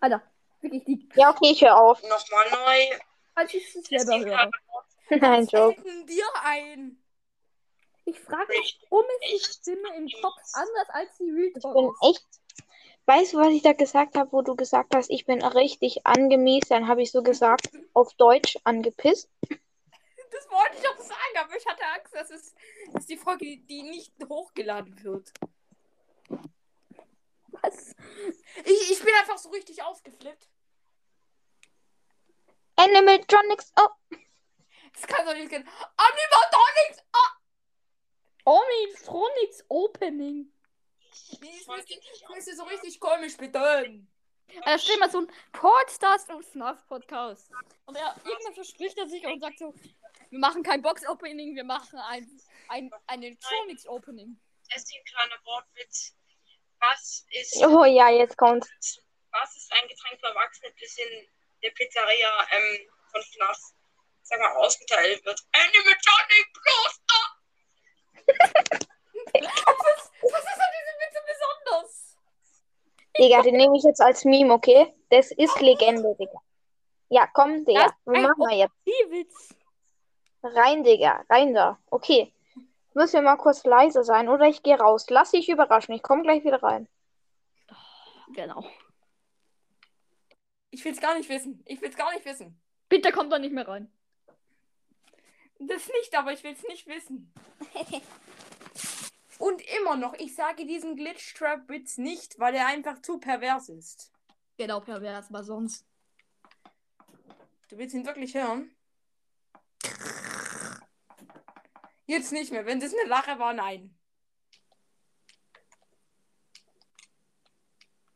Alter, wirklich die, Ja, okay, ich höre auf. Nochmal neu. als ich es selber höre. (laughs) Nein, Joke. Dir ein. Ich frage mich, warum ist die Stimme im Kopf anders als die Real Ich Talk bin ist? echt. Weißt du, was ich da gesagt habe, wo du gesagt hast, ich bin richtig angemies? Dann habe ich so gesagt, auf Deutsch angepisst. Das wollte ich auch sagen, aber ich hatte Angst, dass es dass die Folge, die nicht hochgeladen wird. Was? Ich, ich bin einfach so richtig ausgeflippt. Animatronics. Oh, Das kann doch nicht gehen. Animatronic Tommy Phronix Opening. Es müsste, so richtig komisch bedeuten. Also stell mal so ein Podstars und FNAF Podcast. Und er irgendwann verspricht er sich und sagt so, wir machen kein Box Opening, wir machen ein, ein, ein Electronics Opening. Es ist ein kleiner Wortwitz. Was ist, Oh ja, jetzt kommt's. was ist ein Getränk für Erwachsene, das in der Pizzeria ähm, von FNAF, sag mal, ausgeteilt wird? Animatronic Plus! Was, was ist an diesem Witz so besonders? Digga, den nehme ich jetzt als Meme, okay? Das ist Legende, Digga. Ja, komm, Digga. Wir machen wir jetzt. Die Witz. Rein, Digga. Rein da. Okay. Müssen wir mal kurz leise sein oder ich gehe raus. Lass dich überraschen. Ich komme gleich wieder rein. Genau. Ich will's gar nicht wissen. Ich will's gar nicht wissen. Bitte kommt da nicht mehr rein. Das nicht, aber ich will's nicht wissen. (laughs) Und immer noch, ich sage diesen Glitch-Trap-Witz nicht, weil er einfach zu pervers ist. Genau, pervers, aber sonst. Du willst ihn wirklich hören? Jetzt nicht mehr. Wenn das eine Lache war, nein.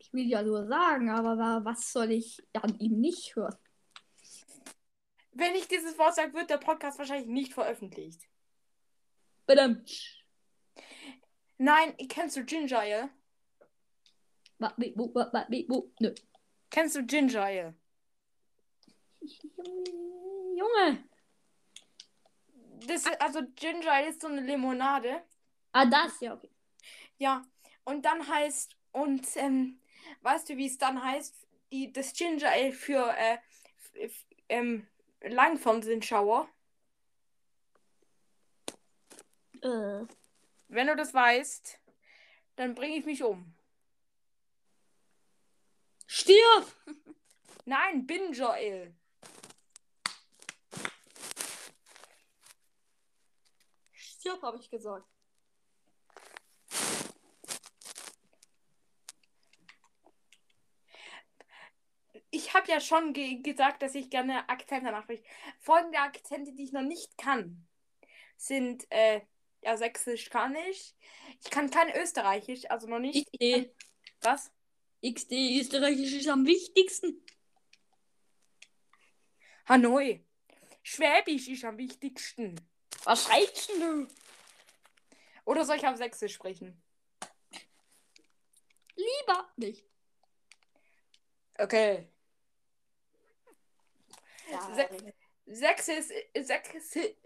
Ich will ja nur sagen, aber wa- was soll ich an ihm nicht hören? Wenn ich dieses Wort sage, wird der Podcast wahrscheinlich nicht veröffentlicht. Bitte. Nein, kennst du Ginger Ale? Nö. Kennst du Ginger Ale? Junge. Das ist, also Ginger Ale ist so eine Limonade. Ah, das, ja, okay. Ja, und dann heißt, und ähm, weißt du, wie es dann heißt? Die, das Ginger Ale für äh, f- ähm, Langfernsehenschauer. Äh, Wenn du das weißt, dann bringe ich mich um. stirb! (laughs) Nein, Binger Ale. Stirb, habe ich gesagt. Ich habe ja schon ge gesagt, dass ich gerne Akzente nachspreche. Folgende Akzente, die ich noch nicht kann, sind, äh, ja, Sächsisch kann ich. Ich kann kein Österreichisch, also noch nicht. XD. Was? XD, Österreichisch ist am wichtigsten. Hanoi. Schwäbisch ist am wichtigsten. Was schreibst du? Oder soll ich auf Sächsisch sprechen? Lieber nicht. Okay. Ja, Sächsisch, Sächsisch,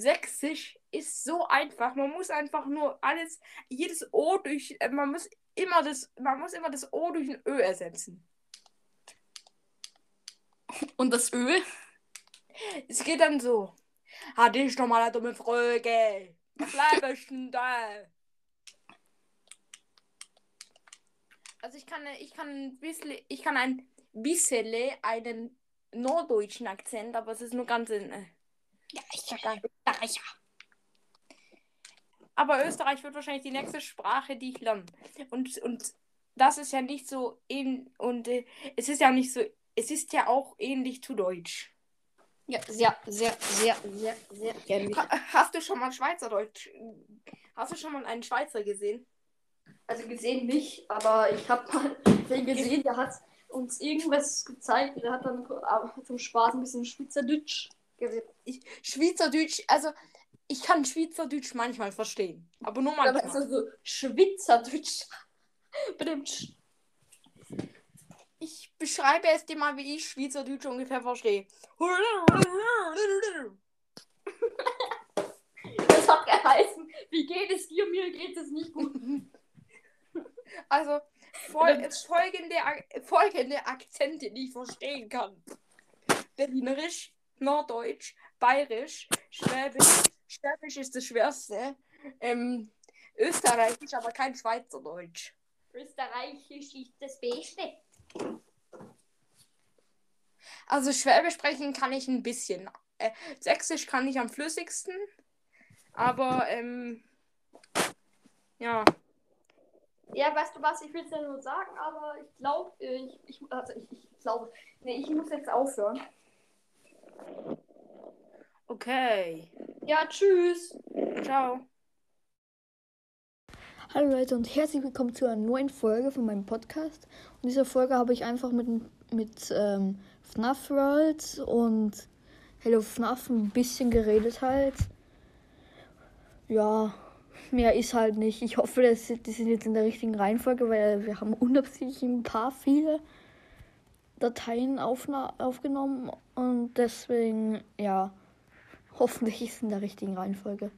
Sächsisch ist so einfach. Man muss einfach nur alles, jedes O durch, äh, man muss immer das, man muss immer das O durch ein Ö ersetzen. Und das Öl? Es geht dann so. Hat ich doch mal eine dumme Frage. Was bleibst denn da? Also ich kann, ich kann ein bisschen, ich kann ein bisschen einen norddeutschen Akzent, aber es ist nur ganz in. Ja, ich Österreicher. Aber Österreich wird wahrscheinlich die nächste Sprache, die ich lerne. Und, und das ist ja nicht so ähnlich. Und äh, es ist ja nicht so. Es ist ja auch ähnlich zu Deutsch. Ja, sehr, sehr, sehr, sehr, sehr ähnlich. Ha, hast du schon mal Schweizerdeutsch? Hast du schon mal einen Schweizer gesehen? Also gesehen nicht, aber ich habe mal (laughs) den gesehen, der hat uns irgendwas gezeigt. Der hat dann äh, zum Spaß ein bisschen Schweizerdeutsch. Ich, Schweizerdeutsch, also ich kann Schweizerdeutsch manchmal verstehen. Aber nur Aber manchmal. ist so Schweizerdeutsch. (laughs) Ich beschreibe es dir mal, wie ich Schweizerdeutsch ungefähr verstehe. (laughs) Das hat geheißen, wie geht es dir? Mir geht es nicht gut. (laughs) Also fol folgende, folgende Akzente, die ich verstehen kann. Berlinerisch, Norddeutsch, Bayerisch, Schwäbisch. Schwäbisch ist das Schwerste. Ähm, Österreichisch, aber kein Schweizerdeutsch. Österreichisch ist das Beste. Also Schwäbisch sprechen kann ich ein bisschen. Äh, Sächsisch kann ich am flüssigsten. Aber, ähm, ja. Ja, weißt du was, ich will es ja nur sagen, aber ich glaube, ich, ich, also ich, ich glaube, nee, ich muss jetzt aufhören. Okay. Ja, tschüss. Ciao. Hallo Leute und herzlich willkommen zu einer neuen Folge von meinem Podcast. Und in dieser Folge habe ich einfach mit, mit ähm, FNAF World und Hello FNAF ein bisschen geredet halt. Ja, mehr ist halt nicht. Ich hoffe, das, die sind jetzt in der richtigen Reihenfolge, weil wir haben (laughs) unabsichtlich ein paar viele Dateien aufgenommen und deswegen, ja, hoffentlich ist es in der richtigen Reihenfolge.